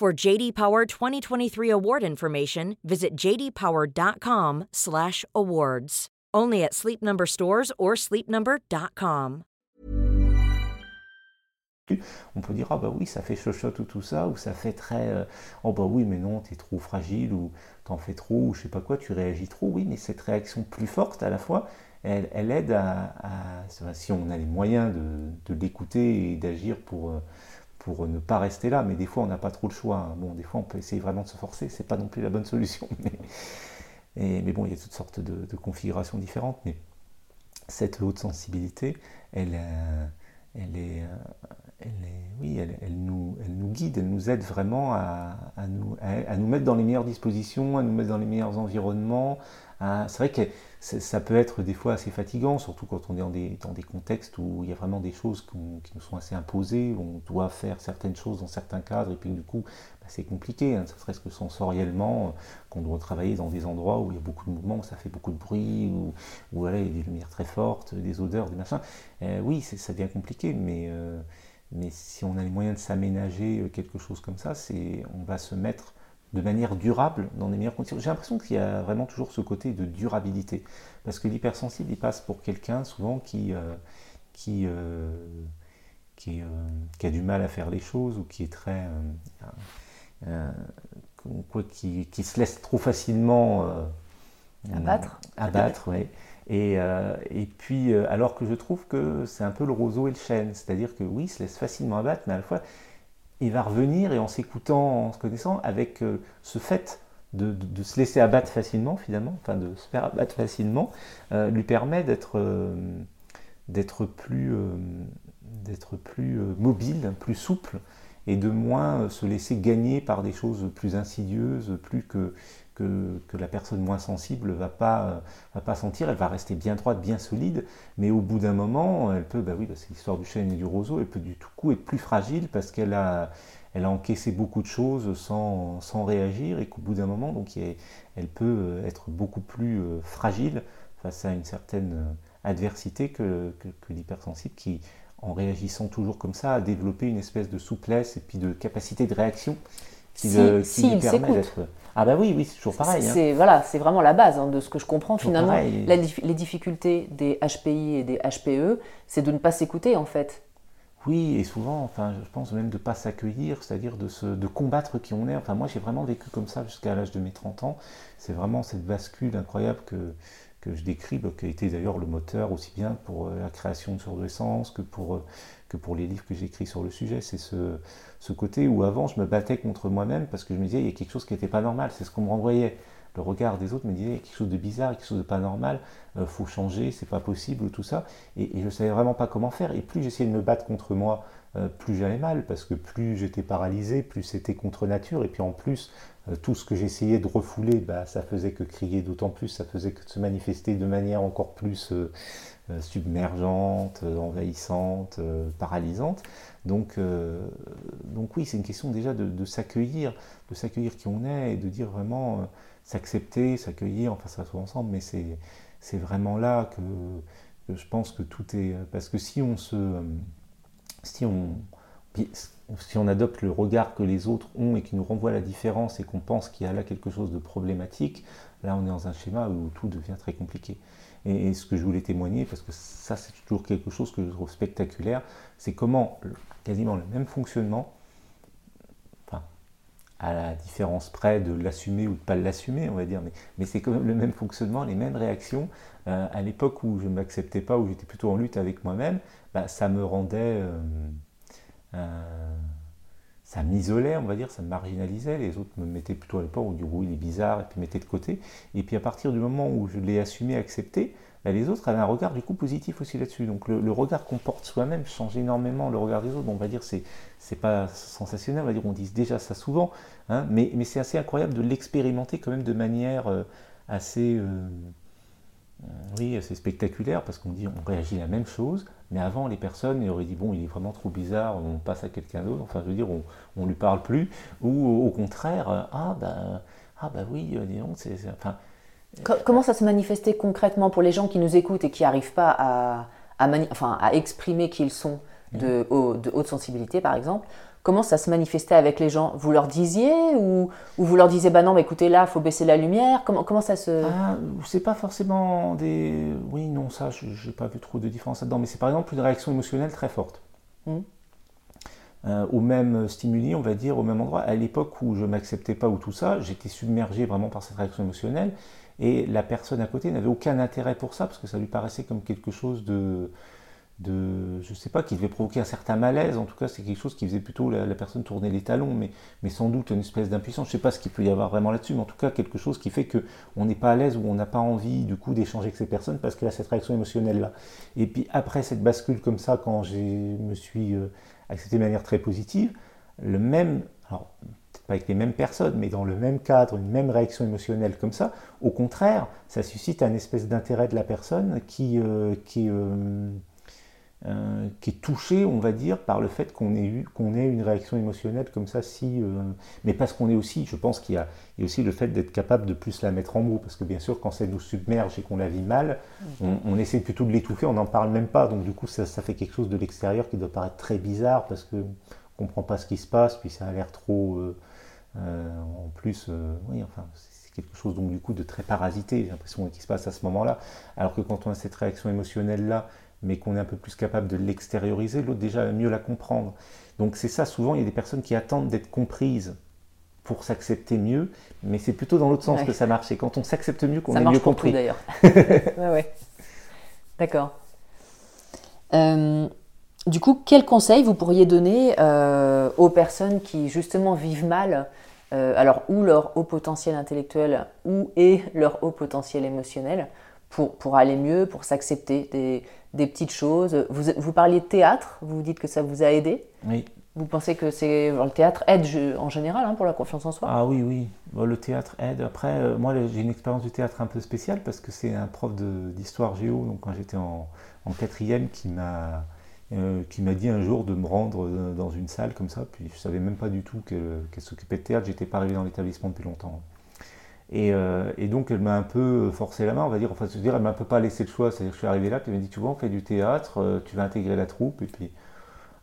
For JD Power 2023 award information, visit jdpower.com/awards. Only at Sleep Number stores or sleepnumber.com. On peut dire ah bah oui ça fait chochotte ou tout ça ou ça fait très euh, oh bah oui mais non t'es trop fragile ou t'en fais trop ou je sais pas quoi tu réagis trop oui mais cette réaction plus forte à la fois elle, aide à, si on a les moyens de, de l'écouter et d'agir pour euh, pour ne pas rester là, mais des fois on n'a pas trop le choix. Hein. Bon, des fois on peut essayer vraiment de se forcer, c'est pas non plus la bonne solution. Mais, mais bon, il y a toutes sortes de, configurations différentes, mais cette haute sensibilité, elle, euh, elle est, euh, elle est, oui, elle, nous, elle nous guide, elle nous aide vraiment à, nous, à, nous mettre dans les meilleures dispositions, à nous mettre dans les meilleurs environnements. C'est vrai que ça peut être des fois assez fatigant, surtout quand on est dans des, contextes où il y a vraiment des choses qui nous sont assez imposées, où on doit faire certaines choses dans certains cadres, et puis du coup, bah, c'est compliqué, hein, serait ce que sensoriellement, qu'on doit travailler dans des endroits où il y a beaucoup de mouvements, où ça fait beaucoup de bruit, où, voilà, il y a des lumières très fortes, des odeurs, des machins. Euh, oui, ça devient compliqué, mais... Euh, mais si on a les moyens de s'aménager euh, quelque chose comme ça, on va se mettre de manière durable dans des meilleures conditions. J'ai l'impression qu'il y a vraiment toujours ce côté de durabilité. Parce que l'hypersensible, il passe pour quelqu'un souvent qui, euh, qui, euh, qui, qui, a du mal à faire les choses ou qui est très. quoi, qui, qui, se laisse trop facilement. abattre. Abattre, oui. Euh, et, puis, euh, alors que je trouve que c'est un peu le roseau et le chêne, c'est-à-dire que oui, il se laisse facilement abattre, mais à la fois, il va revenir et en s'écoutant, en se connaissant, avec euh, ce fait de, se laisser abattre facilement, finalement, enfin de se faire abattre facilement, lui permet d'être d'être plus mobile, plus souple, et de moins se laisser gagner par des choses plus insidieuses, plus que que, la personne moins sensible va pas, euh, va pas sentir, elle va rester bien droite, bien solide, mais au bout d'un moment, elle peut, bah oui, c'est l'histoire du chêne et du roseau, elle peut du tout coup être plus fragile parce qu'elle a, elle a encaissé beaucoup de choses sans, sans réagir et qu'au bout d'un moment, donc, elle peut euh, être beaucoup plus euh, fragile face à une certaine adversité que, que, que l'hypersensible qui, en réagissant toujours comme ça, a développé une espèce de souplesse et puis de capacité de réaction qui, Si- le- qui s'il lui permet d'être. Ah bah oui, oui, c'est toujours pareil. hein. C'est voilà, c'est vraiment la base hein, de ce que je comprends finalement. La les difficultés des HPI et des HPE, c'est de ne pas s'écouter en fait. Oui, et souvent, enfin, je pense même de ne pas s'accueillir, c'est-à-dire de, se, de combattre qui on est. Enfin, moi, j'ai vraiment vécu comme ça jusqu'à l'âge de mes 30 ans. C'est vraiment cette bascule incroyable que, que je décris, bah, qui a été d'ailleurs le moteur aussi bien pour euh, la création de Surdescence que pour, euh, que pour les livres que j'ai écrits sur le sujet. C'est ce, côté où avant, je me battais contre moi-même parce que je me disais, il y a quelque chose qui n'était pas normal. C'est ce qu'on me renvoyait. Le regard des autres me disait, il y a quelque chose de bizarre, quelque chose de pas normal, il faut changer, c'est pas possible, tout ça. Et, je savais vraiment pas comment faire. Et plus j'essayais de me battre contre moi, euh, plus j'allais mal, parce que plus j'étais paralysé, plus c'était contre nature. Et puis en plus, euh, tout ce que j'essayais de refouler, bah, ça faisait que crier d'autant plus, ça faisait que de se manifester de manière encore plus euh, euh, submergente, euh, envahissante, euh, paralysante. Donc, euh, donc oui, c'est une question déjà de, s'accueillir, de s'accueillir qui on est et de dire vraiment euh, s'accepter, s'accueillir, enfin ça va ensemble, mais c'est vraiment là que, je pense que tout est parce que si on se si on si on adopte le regard que les autres ont et qui nous renvoie la différence et qu'on pense qu'il y a là quelque chose de problématique, là on est dans un schéma où tout devient très compliqué. Et, ce que je voulais témoigner, parce que ça c'est toujours quelque chose que je trouve spectaculaire, c'est comment quasiment le même fonctionnement, enfin, à la différence près de l'assumer ou de ne pas l'assumer, on va dire, mais, mais c'est quand même le même fonctionnement, les mêmes réactions. Euh, à l'époque où je ne m'acceptais pas, où j'étais plutôt en lutte avec moi-même, bah, ça me rendait... euh, euh, ça m'isolait, on va dire, ça me marginalisait. Les autres me mettaient plutôt à l'époque, on dit oui, il est bizarre, et puis mettaient de côté. Et puis à partir du moment où je l'ai assumé, accepté, bah, les autres avaient un regard du coup positif aussi là-dessus. Donc le, regard qu'on porte soi-même change énormément le regard des autres. On va dire c'est c'est pas sensationnel, on va dire on dit déjà ça souvent, hein, mais, mais c'est assez incroyable de l'expérimenter quand même de manière euh, assez euh, oui, c'est spectaculaire parce qu'on dit on réagit la même chose, mais avant les personnes auraient dit bon il est vraiment trop bizarre, on passe à quelqu'un d'autre, enfin je veux dire on, on lui parle plus, ou au contraire euh, ah bah ah bah oui euh, dis donc c'est enfin Co- Comment ça se manifestait concrètement pour les gens qui nous écoutent et qui n'arrivent pas à, à, enfin, à exprimer qui ils sont de, haut- de haute sensibilité, par exemple? Comment ça se manifestait avec les gens? Vous leur disiez ou, ou vous leur disiez bah non, mais écoutez là, faut baisser la lumière? Comment, comment ça se. Ah, c'est pas forcément des. Oui, non, ça, je j'ai pas vu trop de différence là-dedans, mais c'est par exemple une réaction émotionnelle très forte. Euh, au même stimuli, on va dire, au même endroit. À l'époque où je m'acceptais pas ou tout ça, j'étais submergé vraiment par cette réaction émotionnelle, et la personne à côté n'avait aucun intérêt pour ça, parce que ça lui paraissait comme quelque chose de. De je sais pas, qui devait provoquer un certain malaise. En tout cas, c'est quelque chose qui faisait plutôt la, personne tourner les talons, mais, mais sans doute une espèce d'impuissance. Je sais pas ce qu'il peut y avoir vraiment là-dessus, mais en tout cas, quelque chose qui fait que on n'est pas à l'aise ou on n'a pas envie du coup d'échanger avec ces personnes parce qu'il y a cette réaction émotionnelle là. Et puis après cette bascule comme ça, quand je me suis euh, accepté de manière très positive, le même, alors pas avec les mêmes personnes, mais dans le même cadre, une même réaction émotionnelle comme ça, au contraire, ça suscite un espèce d'intérêt de la personne qui, euh, qui, euh, euh, qui est touché, on va dire, par le fait qu'on ait, eu, qu'on ait une réaction émotionnelle comme ça, si, euh, mais parce qu'on est aussi, je pense qu'il y a, il y a aussi le fait d'être capable de plus la mettre en mots, parce que bien sûr, quand ça nous submerge et qu'on la vit mal, on, on essaie plutôt de l'étouffer, on n'en parle même pas, donc du coup, ça, ça fait quelque chose de l'extérieur qui doit paraître très bizarre, parce que on comprend pas ce qui se passe, puis ça a l'air trop, euh, en plus, oui, enfin, c'est quelque chose donc du coup de très parasité, j'ai l'impression qui se passe à ce moment-là, alors que quand on a cette réaction émotionnelle-là, mais qu'on est un peu plus capable de l'extérioriser, l'autre déjà va mieux la comprendre. Donc c'est ça, souvent il y a des personnes qui attendent d'être comprises pour s'accepter mieux, mais c'est plutôt dans l'autre sens Ouais. que ça marche. C'est quand on s'accepte mieux qu'on est mieux compris. d'ailleurs. ouais, ouais. D'accord. Euh, du coup, quels conseils vous pourriez donner euh, aux personnes qui justement vivent mal, euh, alors ou leur haut potentiel intellectuel ou et leur haut potentiel émotionnel, pour, pour aller mieux, pour s'accepter des, des petites choses vous, vous parliez de théâtre, vous dites que ça vous a aidé. Oui. Vous pensez que c'est le théâtre aide en général hein, pour la confiance en soi Ah oui, oui. Bon, le théâtre aide. Après, euh, moi, j'ai une expérience du théâtre un peu spéciale parce que c'est un prof d'histoire géo, donc quand j'étais en, en quatrième, qui m'a euh, qui m'a dit un jour de me rendre euh, dans une salle comme ça. Puis je savais même pas du tout qu'elle qu'elle s'occupait de théâtre. J'étais pas arrivé dans l'établissement depuis longtemps. Et, euh, et donc elle m'a un peu forcé la main, on va dire. Enfin, se dire, elle m'a un peu pas laissé le choix. C'est-à-dire, que je suis arrivé là, puis elle m'a dit, tu vois, on fait du théâtre, euh, tu vas intégrer la troupe, et puis.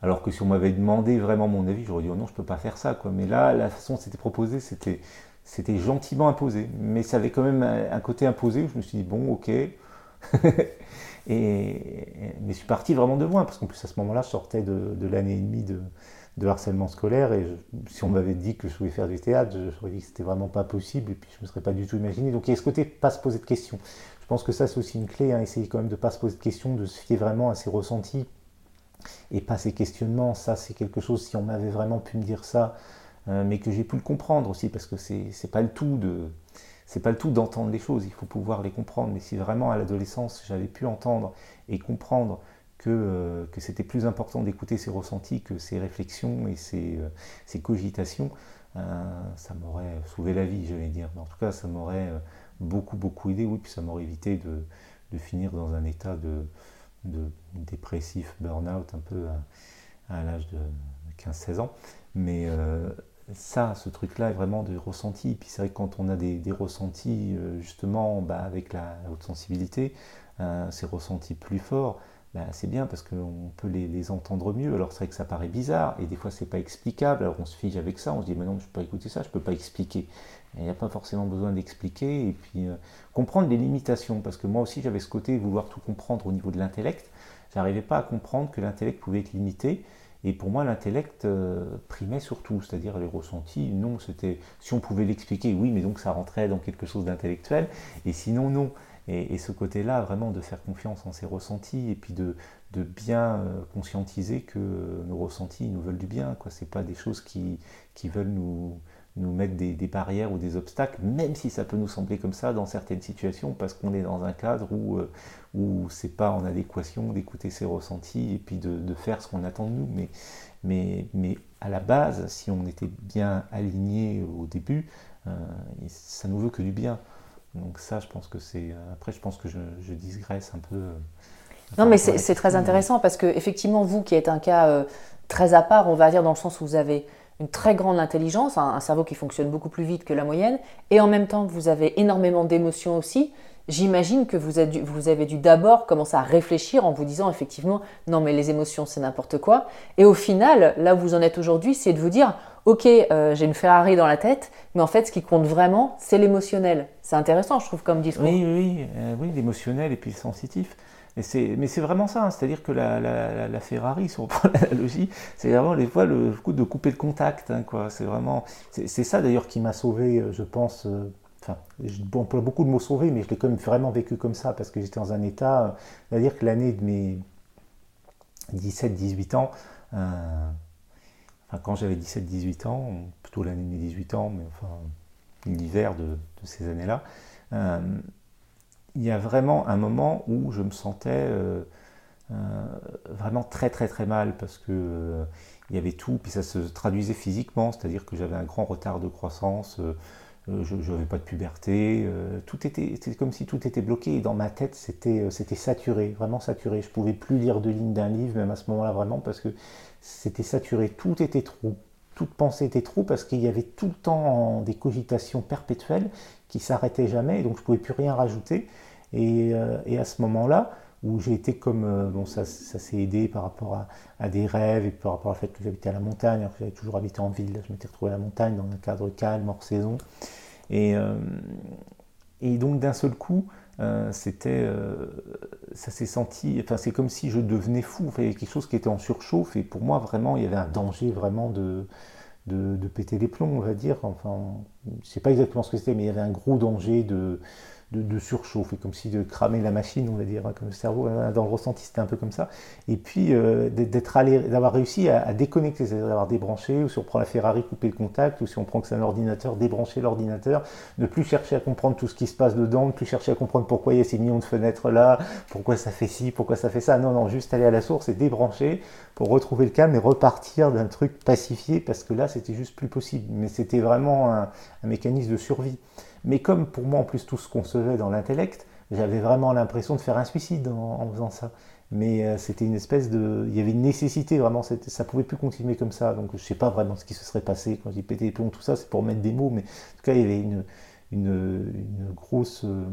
Alors que si on m'avait demandé vraiment mon avis, j'aurais dit oh non, je peux pas faire ça. Quoi. Mais là, la façon dont c'était proposé, c'était, c'était gentiment imposé. Mais ça avait quand même un côté imposé où je me suis dit bon, ok. et, mais je suis parti vraiment de loin, parce qu'en plus à ce moment-là, je sortais de, l'année et demie de, harcèlement scolaire. Et si on m'avait dit que je pouvais faire du théâtre, j'aurais dit que c'était vraiment pas possible. Et puis je me serais pas du tout imaginé. Donc il y a ce côté pas se poser de questions. Je pense que ça, c'est aussi une clé, hein, essayer quand même de pas se poser de questions, de se fier vraiment à ses ressentis et pas ses questionnements. Ça, c'est quelque chose, si on m'avait vraiment pu me dire ça, euh, mais que j'ai pu le comprendre aussi, parce que c'est pas le tout de. C'est pas le tout d'entendre les choses, il faut pouvoir les comprendre. Mais si vraiment à l'adolescence j'avais pu entendre et comprendre que, euh, que c'était plus important d'écouter ses ressentis que ses réflexions et ses, euh, cogitations, ça m'aurait sauvé la vie, j'allais dire. Mais en tout cas, ça m'aurait beaucoup, beaucoup aidé. Oui, puis ça m'aurait évité de, finir dans un état de, dépressif, burn-out, un peu à, l'âge de 15-16 ans. Mais euh, ça, ce truc-là est vraiment des ressentis. Puis c'est vrai que quand on a des, ressentis, euh, justement, bah, avec la haute sensibilité, euh, ces ressentis plus forts, bah, c'est bien parce qu'on peut les, entendre mieux. Alors c'est vrai que ça paraît bizarre et des fois c'est pas explicable. Alors on se fige avec ça, on se dit mais non, je peux pas écouter ça, je peux pas expliquer. Il n'y a pas forcément besoin d'expliquer et puis euh, comprendre les limitations parce que moi aussi j'avais ce côté vouloir tout comprendre au niveau de l'intellect. J'arrivais pas à comprendre que l'intellect pouvait être limité et pour moi l'intellect euh, primait surtout, c'est-à-dire les ressentis. Non, c'était si on pouvait l'expliquer, oui, mais donc ça rentrait dans quelque chose d'intellectuel et sinon non. Et, ce côté-là, vraiment de faire confiance en ses ressentis et puis de, bien euh, conscientiser que nos ressentis nous veulent du bien. Ce n'est pas des choses qui, veulent nous, mettre des, barrières ou des obstacles, même si ça peut nous sembler comme ça dans certaines situations, parce qu'on est dans un cadre où, euh, où c'est pas en adéquation d'écouter ses ressentis et puis de, faire ce qu'on attend de nous. Mais, mais, mais à la base, si on était bien aligné au début, euh, ça nous veut que du bien. Donc ça, je pense que c'est... Euh, après, je pense que je, je digresse un peu. Euh, non, mais c'est très intéressant parce que effectivement, vous qui êtes un cas euh, très à part, on va dire dans le sens où vous avez une très grande intelligence, un, cerveau qui fonctionne beaucoup plus vite que la moyenne, et en même temps vous avez énormément d'émotions aussi. J'imagine que vous avez dû, vous avez dû d'abord commencer à réfléchir en vous disant effectivement non mais les émotions c'est n'importe quoi. Et au final, là où vous en êtes aujourd'hui, c'est de vous dire ok, euh, j'ai une Ferrari dans la tête, mais en fait, ce qui compte vraiment, c'est l'émotionnel. C'est intéressant, je trouve, comme discours. Oui, oui, euh, oui l'émotionnel et puis le sensitif. Mais c'est vraiment ça, hein. c'est-à-dire que la, Ferrari, si on prend l'analogie, c'est vraiment des fois le coup de couper le contact. Hein. C'est vraiment, c'est ça d'ailleurs qui m'a sauvé, euh, je pense. enfin, on peut beaucoup de mots sauver, mais je l'ai quand même vraiment vécu comme ça parce que j'étais dans un état, c'est-à-dire que l'année de mes 17-18 ans, quand j'avais 17-18 ans, plutôt l'année de mes 18 ans, mais enfin l'hiver de, ces années-là, euh, il y a vraiment un moment où je me sentais euh, euh, vraiment très très très mal parce que il y avait tout, puis ça se traduisait physiquement, c'est-à-dire que j'avais un grand retard de croissance, je n'avais pas de puberté, tout était, comme si tout était bloqué et dans ma tête c'était, c'était saturé, vraiment saturé. Je pouvais plus lire deux lignes d'un livre, même à ce moment-là vraiment, parce que c'était saturé, tout était trop. Toute pensée était trop parce qu'il y avait tout le temps des cogitations perpétuelles qui s'arrêtaient jamais et donc je ne pouvais plus rien rajouter. Et, euh, à ce moment-là, où j'ai été comme, euh, bon ça, ça s'est aidé par rapport à, des rêves et par rapport au fait que j'habitais à la montagne, alors que j'avais toujours habité en ville, je m'étais retrouvé à la montagne dans un cadre calme, hors saison. Et, euh, et donc d'un seul coup, euh, c'était, ça s'est senti, enfin c'est comme si je devenais fou, il y avait quelque chose qui était en surchauffe et pour moi vraiment il y avait un danger vraiment de, de, de péter les plombs on va dire, enfin je sais pas exactement ce que c'était mais il y avait un gros danger de, de, surchauffe, comme si de cramer la machine, on va dire, comme le cerveau, hein, dans le ressenti, c'était un peu comme ça. Et puis euh, d'être allé, d'avoir réussi à, déconnecter, c'est-à-dire d'avoir débranché, ou si on prend la Ferrari, couper le contact, ou si on prend que c'est un ordinateur, débrancher l'ordinateur, ne plus chercher à comprendre tout ce qui se passe dedans, ne plus chercher à comprendre pourquoi il y a ces millions de fenêtres là, pourquoi ça fait ci, pourquoi ça fait ça. Non, non, juste aller à la source et débrancher pour retrouver le calme et repartir d'un truc pacifié, parce que là, c'était juste plus possible. Mais c'était vraiment un mécanisme de survie. Mais comme pour moi, en plus, tout se concevait dans l'intellect, j'avais vraiment l'impression de faire un suicide en, faisant ça. Mais euh, c'était une espèce de. Il y avait une nécessité, vraiment, ça pouvait plus continuer comme ça. Donc je sais pas vraiment ce qui se serait passé quand j'ai pété les plombs, tout ça, c'est pour mettre des mots, mais en tout cas, il y avait une, une, grosse. Euh,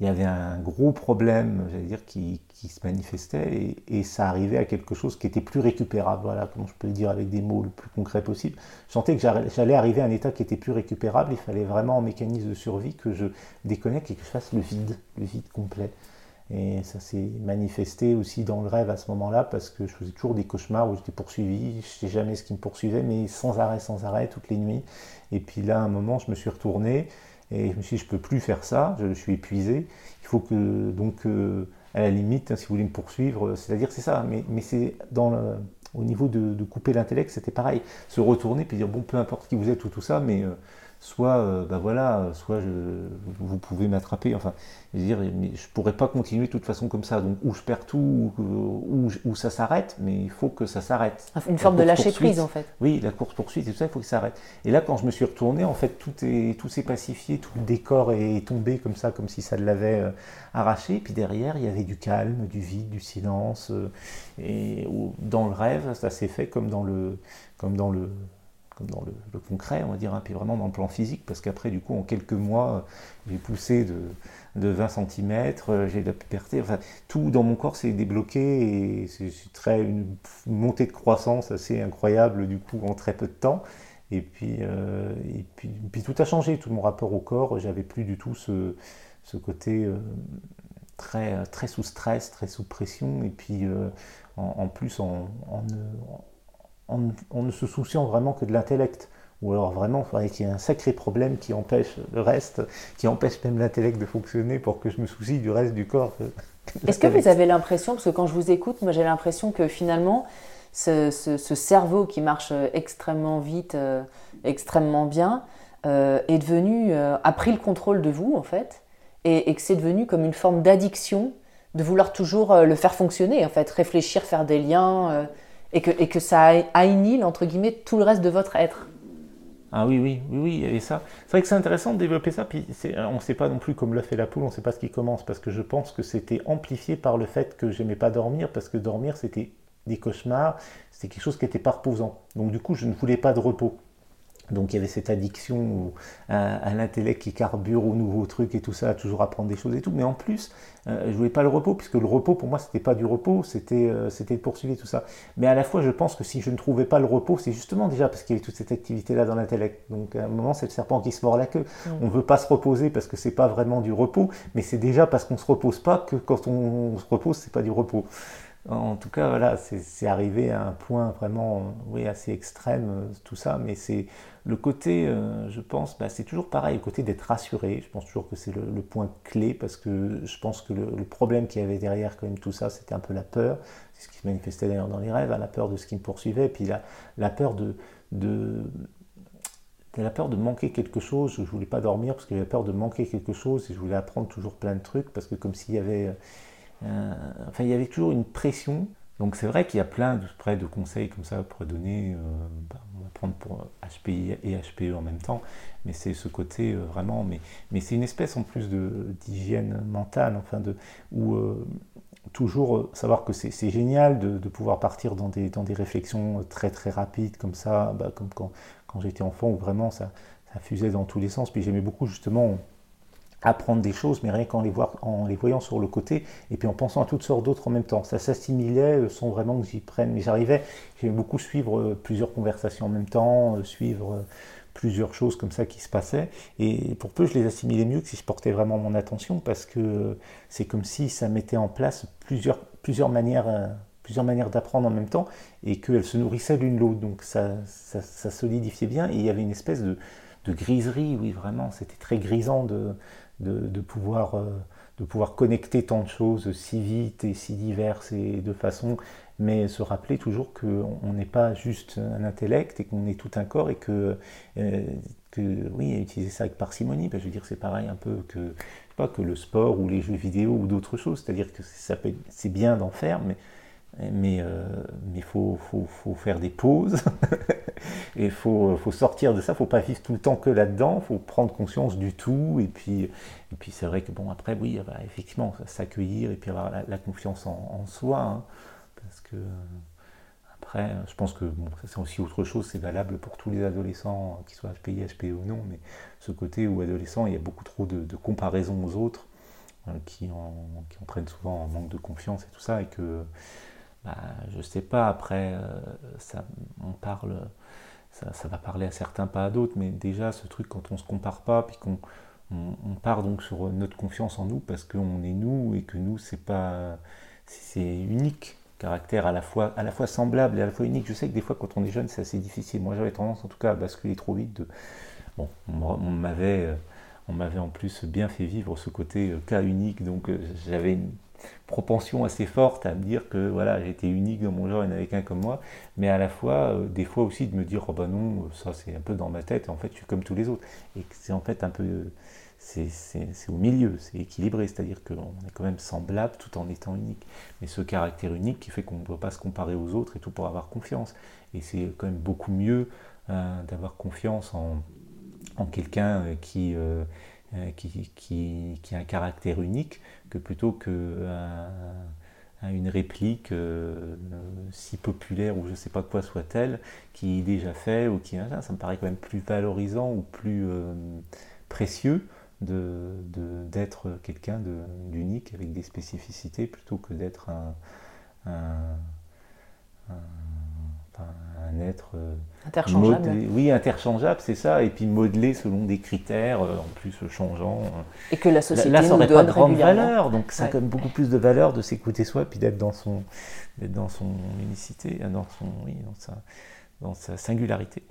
il y avait un gros problème, j'allais dire, qui, qui se manifestait et, ça arrivait à quelque chose qui était plus récupérable, voilà, comment je peux le dire avec des mots le plus concret possible. Je sentais que j'allais arriver à un état qui était plus récupérable, il fallait vraiment en mécanisme de survie que je déconnecte et que je fasse le vide, le vide complet. Et ça s'est manifesté aussi dans le rêve à ce moment-là parce que je faisais toujours des cauchemars où j'étais poursuivi, je ne sais jamais ce qui me poursuivait, mais sans arrêt, sans arrêt, toutes les nuits. Et puis là, à un moment, je me suis retourné et je me suis dit, je ne peux plus faire ça, je, suis épuisé. Il faut que, donc, euh, à la limite, hein, si vous voulez me poursuivre, c'est-à-dire c'est ça, mais, mais c'est dans le, au niveau de, couper l'intellect, c'était pareil. Se retourner puis dire, bon, peu importe qui vous êtes ou tout ça, mais euh, soit, euh, bah voilà, soit vous pouvez m'attraper. Enfin, je veux dire, mais je pourrais pas continuer de toute façon comme ça. Donc, ou je perds tout, ou, ou, ça s'arrête, mais il faut que ça s'arrête. Une forme de lâcher prise, en fait. Oui, la course poursuite et tout ça, il faut que ça s'arrête. Et là, quand je me suis retourné, en fait, tout est, tout s'est pacifié, tout le décor est tombé comme ça, comme si ça l'avait euh, arraché. Puis derrière, il y avait du calme, du vide, du silence. Euh, et dans le rêve, ça s'est fait comme dans le, comme dans le dans le, concret, on va dire, hein, puis vraiment dans le plan physique, parce qu'après, du coup, en quelques mois, j'ai poussé de, de 20 cm, euh, j'ai de la puberté, enfin, tout dans mon corps s'est débloqué et c'est une montée de croissance assez incroyable, du coup, en très peu de temps. Et puis, euh, et puis, puis, tout a changé, tout mon rapport au corps, j'avais plus du tout ce, ce côté euh, très, très sous stress, très sous pression, et puis en, plus en, ne se souciant vraiment que de l'intellect. Ou alors vraiment, il faudrait qu'il y ait un sacré problème qui empêche le reste, qui empêche même l'intellect de fonctionner pour que je me soucie du reste du corps. Est-ce que vous avez l'impression, parce que quand je vous écoute, moi j'ai l'impression que finalement, ce, cerveau qui marche extrêmement vite, euh, extrêmement bien, euh, est devenu, euh, a pris le contrôle de vous en fait, et, et que c'est devenu comme une forme d'addiction de vouloir toujours le faire fonctionner, en fait, réfléchir, faire des liens et que, et que ça annihile, entre guillemets, tout le reste de votre être. Ah oui, oui, oui, oui, et ça, c'est vrai que c'est intéressant de développer ça, puis on ne sait pas non plus comme le fait la poule, on ne sait pas ce qui commence, parce que je pense que c'était amplifié par le fait que j'aimais pas dormir, parce que dormir c'était des cauchemars, c'était quelque chose qui n'était pas reposant. Donc du coup, je ne voulais pas de repos. Donc il y avait cette addiction à, l'intellect qui carbure aux nouveaux trucs et tout ça, à toujours apprendre des choses et tout. Mais en plus, euh, je voulais pas le repos, puisque le repos pour moi c'était pas du repos, c'était euh, c'était de poursuivre tout ça. Mais à la fois, je pense que si je ne trouvais pas le repos, c'est justement déjà parce qu'il y avait toute cette activité là dans l'intellect. Donc à un moment, c'est le serpent qui se mord la queue. Mm. On veut pas se reposer parce que c'est pas vraiment du repos, mais c'est déjà parce qu'on se repose pas que quand on, se repose, c'est pas du repos. En tout cas, voilà, c'est arrivé à un point vraiment, oui, assez extrême, euh, tout ça, mais c'est le côté, euh, je pense, bah, c'est toujours pareil, le côté d'être rassuré. Je pense toujours que c'est le, point clé parce que je pense que le, problème qu'il y avait derrière quand même tout ça, c'était un peu la peur. C'est ce qui se manifestait d'ailleurs dans les rêves, hein, la peur de ce qui me poursuivait, puis la, peur de, de la peur de manquer quelque chose. Je voulais pas dormir parce que j'avais peur de manquer quelque chose et je voulais apprendre toujours plein de trucs parce que comme s'il y avait, euh, enfin, il y avait toujours une pression donc c'est vrai qu'il y a plein de, près de conseils comme ça pour donner, euh, bah, on va prendre pour HPI et HPE en même temps, mais c'est ce côté euh, vraiment, mais, c'est une espèce en plus d'hygiène mentale, enfin de, où euh, toujours savoir que c'est génial de, pouvoir partir dans des, dans des réflexions très très rapides comme ça, bah, comme quand, quand j'étais enfant où vraiment ça, ça fusait dans tous les sens, puis j'aimais beaucoup justement apprendre des choses, mais rien qu'en les, voyant sur le côté, et puis en pensant à toutes sortes d'autres en même temps. Ça s'assimilait euh, sans vraiment que j'y prenne, mais j'arrivais, j'aimais beaucoup suivre euh, plusieurs conversations en même temps, euh, suivre plusieurs choses comme ça qui se passaient, et pour peu je les assimilais mieux que si je portais vraiment mon attention, parce que c'est comme si ça mettait en place plusieurs, plusieurs manières plusieurs manières d'apprendre en même temps et qu'elles se nourrissaient l'une l'autre. Donc ça, ça, solidifiait bien et il y avait une espèce de, de griserie, oui vraiment, c'était très grisant de, de, pouvoir, euh, de pouvoir connecter tant de choses si vite et si diverses et de façon, mais se rappeler toujours qu'on n'est pas juste un intellect et qu'on est tout un corps et que, euh, que oui, utiliser ça avec parcimonie, ben, je veux dire, c'est pareil un peu que, pas, que le sport ou les jeux vidéo ou d'autres choses, c'est-à-dire que c'est bien d'en faire, mais mais il euh, faut, faut, faut, faire des pauses. Et faut, faut, sortir de ça, il ne faut pas vivre tout le temps que là-dedans, il faut prendre conscience du tout. Et puis, et puis c'est vrai que bon après oui, bah, effectivement s'accueillir et puis avoir la, confiance en, soi hein, parce que après je pense que c'est aussi autre chose, c'est valable pour tous les adolescents, qu'ils soient HPI, HPE ou non, mais ce côté où adolescent il y a beaucoup trop de, de comparaisons aux autres qui, entraîne souvent un manque de confiance et tout ça, et que bah, je sais pas, après, ça, on parle, ça, va parler à certains, pas à d'autres, mais déjà ce truc quand on se compare pas, puis qu'on on, part donc sur notre confiance en nous parce qu'on est nous et que nous c'est pas c'est unique caractère à la fois à la fois semblable et à la fois unique. Je sais que des fois quand on est jeune c'est assez difficile. Moi j'avais tendance en tout cas à basculer trop vite de bon on m'avait euh, on m'avait en plus bien fait vivre ce côté euh, cas unique donc euh, j'avais une propension assez forte à me dire que voilà j'étais unique dans mon genre il n'y en avait qu'un comme moi mais à la fois des fois aussi de me dire oh ben non ça c'est un peu dans ma tête en fait je suis comme tous les autres et c'est en fait un peu c'est au milieu, c'est équilibré, c'est-à-dire qu'on est quand même semblable tout en étant unique. Mais ce caractère unique qui fait qu'on ne doit pas se comparer aux autres et tout pour avoir confiance. Et c'est quand même beaucoup mieux euh, d'avoir confiance en, quelqu'un euh, euh, qui, qui, a un caractère unique que plutôt que une réplique si populaire ou je ne sais pas quoi soit-elle qui est déjà fait ou qui ça me paraît quand même plus valorisant ou plus précieux d'être de, quelqu'un d'unique avec des spécificités plutôt que d'être un, être euh, interchangeable. oui, interchangeable, c'est ça, et puis modelé selon des critères euh, en plus changeants. Et que la société là, ça n'aurait pas de grande valeur, donc ça a quand même beaucoup plus de valeur de s'écouter soi, puis d'être dans son, dans son unicité, dans son, oui, dans sa, dans sa singularité.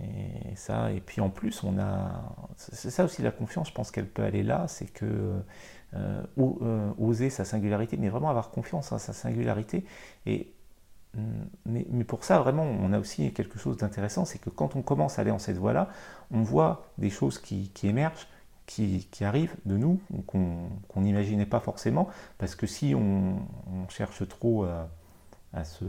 Et ça, et puis en plus, on a, c'est ça aussi la confiance, je pense qu'elle peut aller là, c'est que euh, euh, oser sa singularité, mais vraiment avoir confiance en sa singularité. Et, mais, mais, pour ça, vraiment, on a aussi quelque chose d'intéressant, c'est que quand on commence à aller en cette voie-là, on voit des choses qui, émergent, qui, arrivent de nous, qu'on n'imaginait pas forcément, parce que si on, cherche trop à, se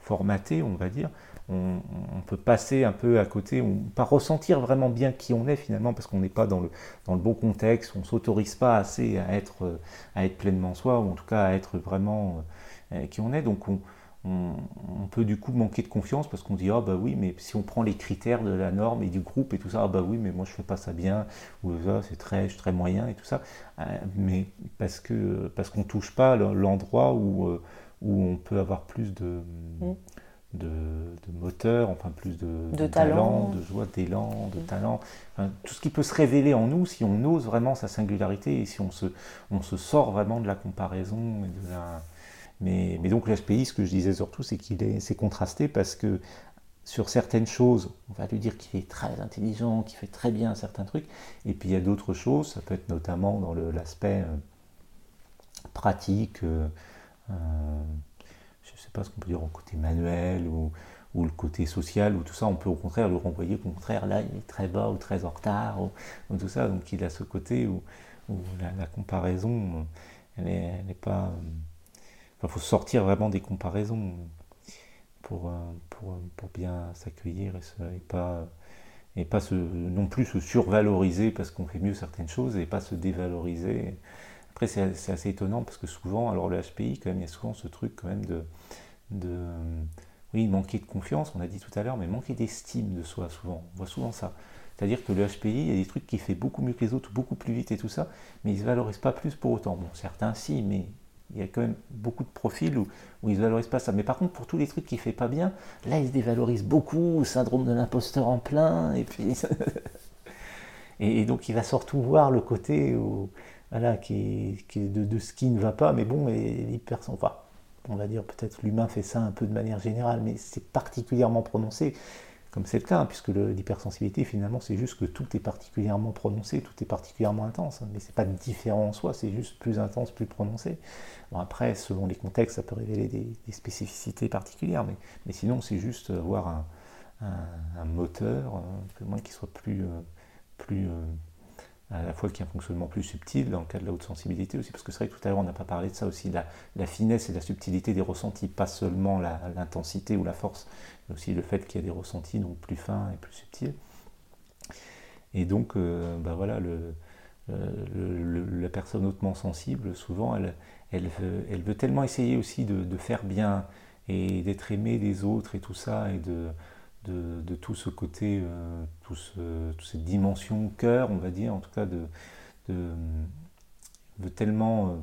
formater, on va dire, on, peut passer un peu à côté, on pas ressentir vraiment bien qui on est finalement, parce qu'on n'est pas dans le, bon contexte, on ne s'autorise pas assez à être, à être pleinement soi, ou en tout cas à être vraiment euh, qui on est. Donc on, on, peut du coup manquer de confiance parce qu'on dit ah bah oui mais si on prend les critères de la norme et du groupe et tout ça ah bah oui mais moi je fais pas ça bien ou ça c'est très je très moyen et tout ça euh, mais parce que parce qu'on touche pas l'endroit où euh, où on peut avoir plus de, mm. de, moteur, enfin plus de, talent, de joie, d'élan, de mm. talent. tout ce qui peut se révéler en nous si on ose vraiment sa singularité et si on se, on se sort vraiment de la comparaison. Et de la... mais, donc l'HPI, ce que je disais surtout, c'est qu'il est, contrasté parce que sur certaines choses, on va lui dire qu'il est très intelligent, qu'il fait très bien certains trucs, et puis il y a d'autres choses, ça peut être notamment dans l'aspect euh, pratique, euh, euh, je ne sais pas ce qu'on peut dire au côté manuel ou, le côté social ou tout ça, on peut au contraire le renvoyer au contraire, là il est très bas ou très en retard ou, tout ça, donc il a ce côté où, la, comparaison, elle n'est pas... Il faut sortir vraiment des comparaisons pour, pour, pour bien s'accueillir et, pas, et pas se, non plus se survaloriser parce qu'on fait mieux certaines choses et pas se dévaloriser. Après, c'est assez étonnant parce que souvent, alors le HPI, quand même, il y a souvent ce truc quand même de, de oui, manquer de confiance, on a dit tout à l'heure, mais manquer d'estime de soi, souvent. On voit souvent ça. C'est-à-dire que le HPI, il y a des trucs qui fait beaucoup mieux que les autres, beaucoup plus vite et tout ça, mais ils ne se valorisent pas plus pour autant. Bon, certains si, mais il y a quand même beaucoup de profils où, où ils ne valorisent pas ça. Mais par contre, pour tous les trucs qu'il ne fait pas bien, là, ils se dévalorisent beaucoup, syndrome de l'imposteur en plein, et puis... et, donc, il va surtout voir le côté voilà, qui, de, ce qui ne va pas, mais bon, et enfin, on va dire peut-être l'humain fait ça un peu de manière générale, mais c'est particulièrement prononcé, comme c'est le cas, hein, puisque l'hypersensibilité, finalement, c'est juste que tout est particulièrement prononcé, tout est particulièrement intense, hein, mais c'est pas différent en soi, c'est juste plus intense, plus prononcé. Bon, après, selon les contextes, ça peut révéler des, spécificités particulières, mais, sinon, c'est juste avoir un, un, moteur, un moins qui soit plus, euh, plus euh, à la fois qui a un fonctionnement plus subtil dans le cas de la haute sensibilité aussi, parce que c'est vrai que tout à l'heure on n'a pas parlé de ça aussi, la, finesse et la subtilité des ressentis, pas seulement l'intensité ou la force, mais aussi le fait qu'il y a des ressentis donc plus fins et plus subtils. Et donc, euh, bah voilà, le, la personne hautement sensible, souvent, elle, elle, veut, elle veut tellement essayer aussi de, faire bien et d'être aimée des autres et tout ça, et de, de, tout ce côté, euh, tout toute cette dimension cœur, on va dire, en tout cas de, veut tellement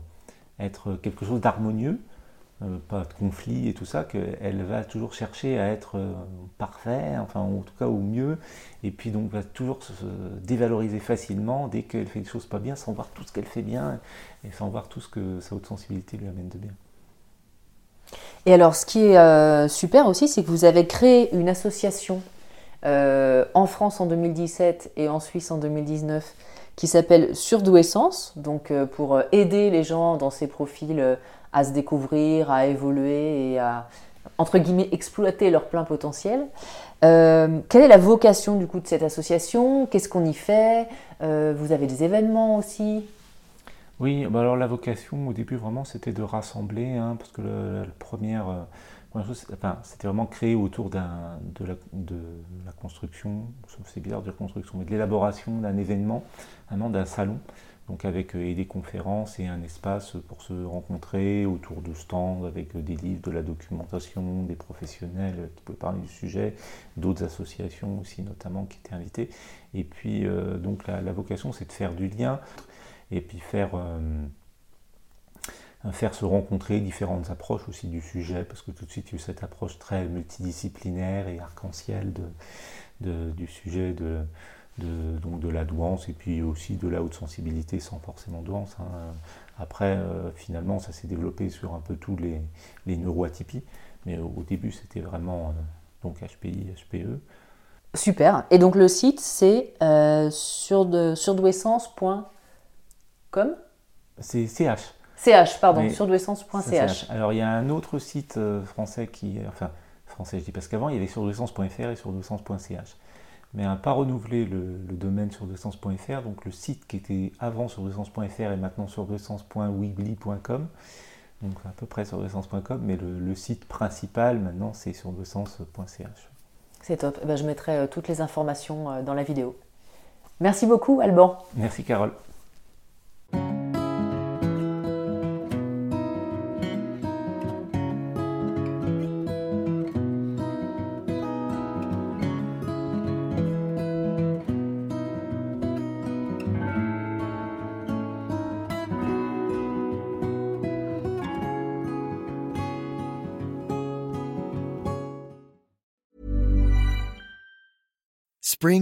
être quelque chose d'harmonieux euh, pas de conflit et tout ça, qu'elle va toujours chercher à être euh, parfait, enfin en tout cas au mieux, et puis donc va toujours se dévaloriser facilement dès qu'elle fait des choses pas bien, sans voir tout ce qu'elle fait bien et sans voir tout ce que sa haute sensibilité lui amène de bien. Et alors, ce qui est euh, super aussi, c'est que vous avez créé une association en France en 2017 et en Suisse en 2019 qui s'appelle Surdouessance, donc pour aider les gens dans ces profils à se découvrir, à évoluer et à, entre guillemets, exploiter leur plein potentiel. Euh, quelle est la vocation du coup de cette association? Qu'est-ce qu'on y fait? Euh, Vous avez des événements aussi? Oui, bah alors la vocation au début vraiment c'était de rassembler, hein, parce que la première, euh, chose, enfin, c'était vraiment créé autour de, la, de la construction, c'est bizarre de dire construction, mais de l'élaboration d'un événement, d'un salon donc avec euh, des conférences et un espace pour se rencontrer autour de stands avec euh, des livres, de la documentation, des professionnels qui pouvaient parler du sujet, d'autres associations aussi notamment qui étaient invitées. Et puis euh, donc la, vocation c'est de faire du lien et puis faire, se rencontrer différentes approches aussi du sujet parce que tout de suite il y a eu cette approche très multidisciplinaire et arc-en-ciel du sujet de de, donc de la douance et puis aussi de la haute sensibilité sans forcément douance. Hein. Après, euh, finalement, ça s'est développé sur un peu tous les, les neuroatypies, mais au début, c'était vraiment euh, donc HPI, HPE. Super. Et donc le site, c'est euh, surdouessance.com C'est CH. CH, pardon, surdouessance.ch. Alors il y a un autre site euh, français qui, enfin français, je dis parce qu'avant il y avait surdouessance.fr et surdouessance.ch mais n'a pas renouvelé le, domaine sur sens.fr, donc le site qui était avant sur sens.fr est maintenant sur sens.weebly.com, donc à peu près sur sens.com, mais le, site principal maintenant c'est sur sens.ch. C'est top, eh ben, je mettrai euh, toutes les informations euh, dans la vidéo. Merci beaucoup Alban. Merci Carole.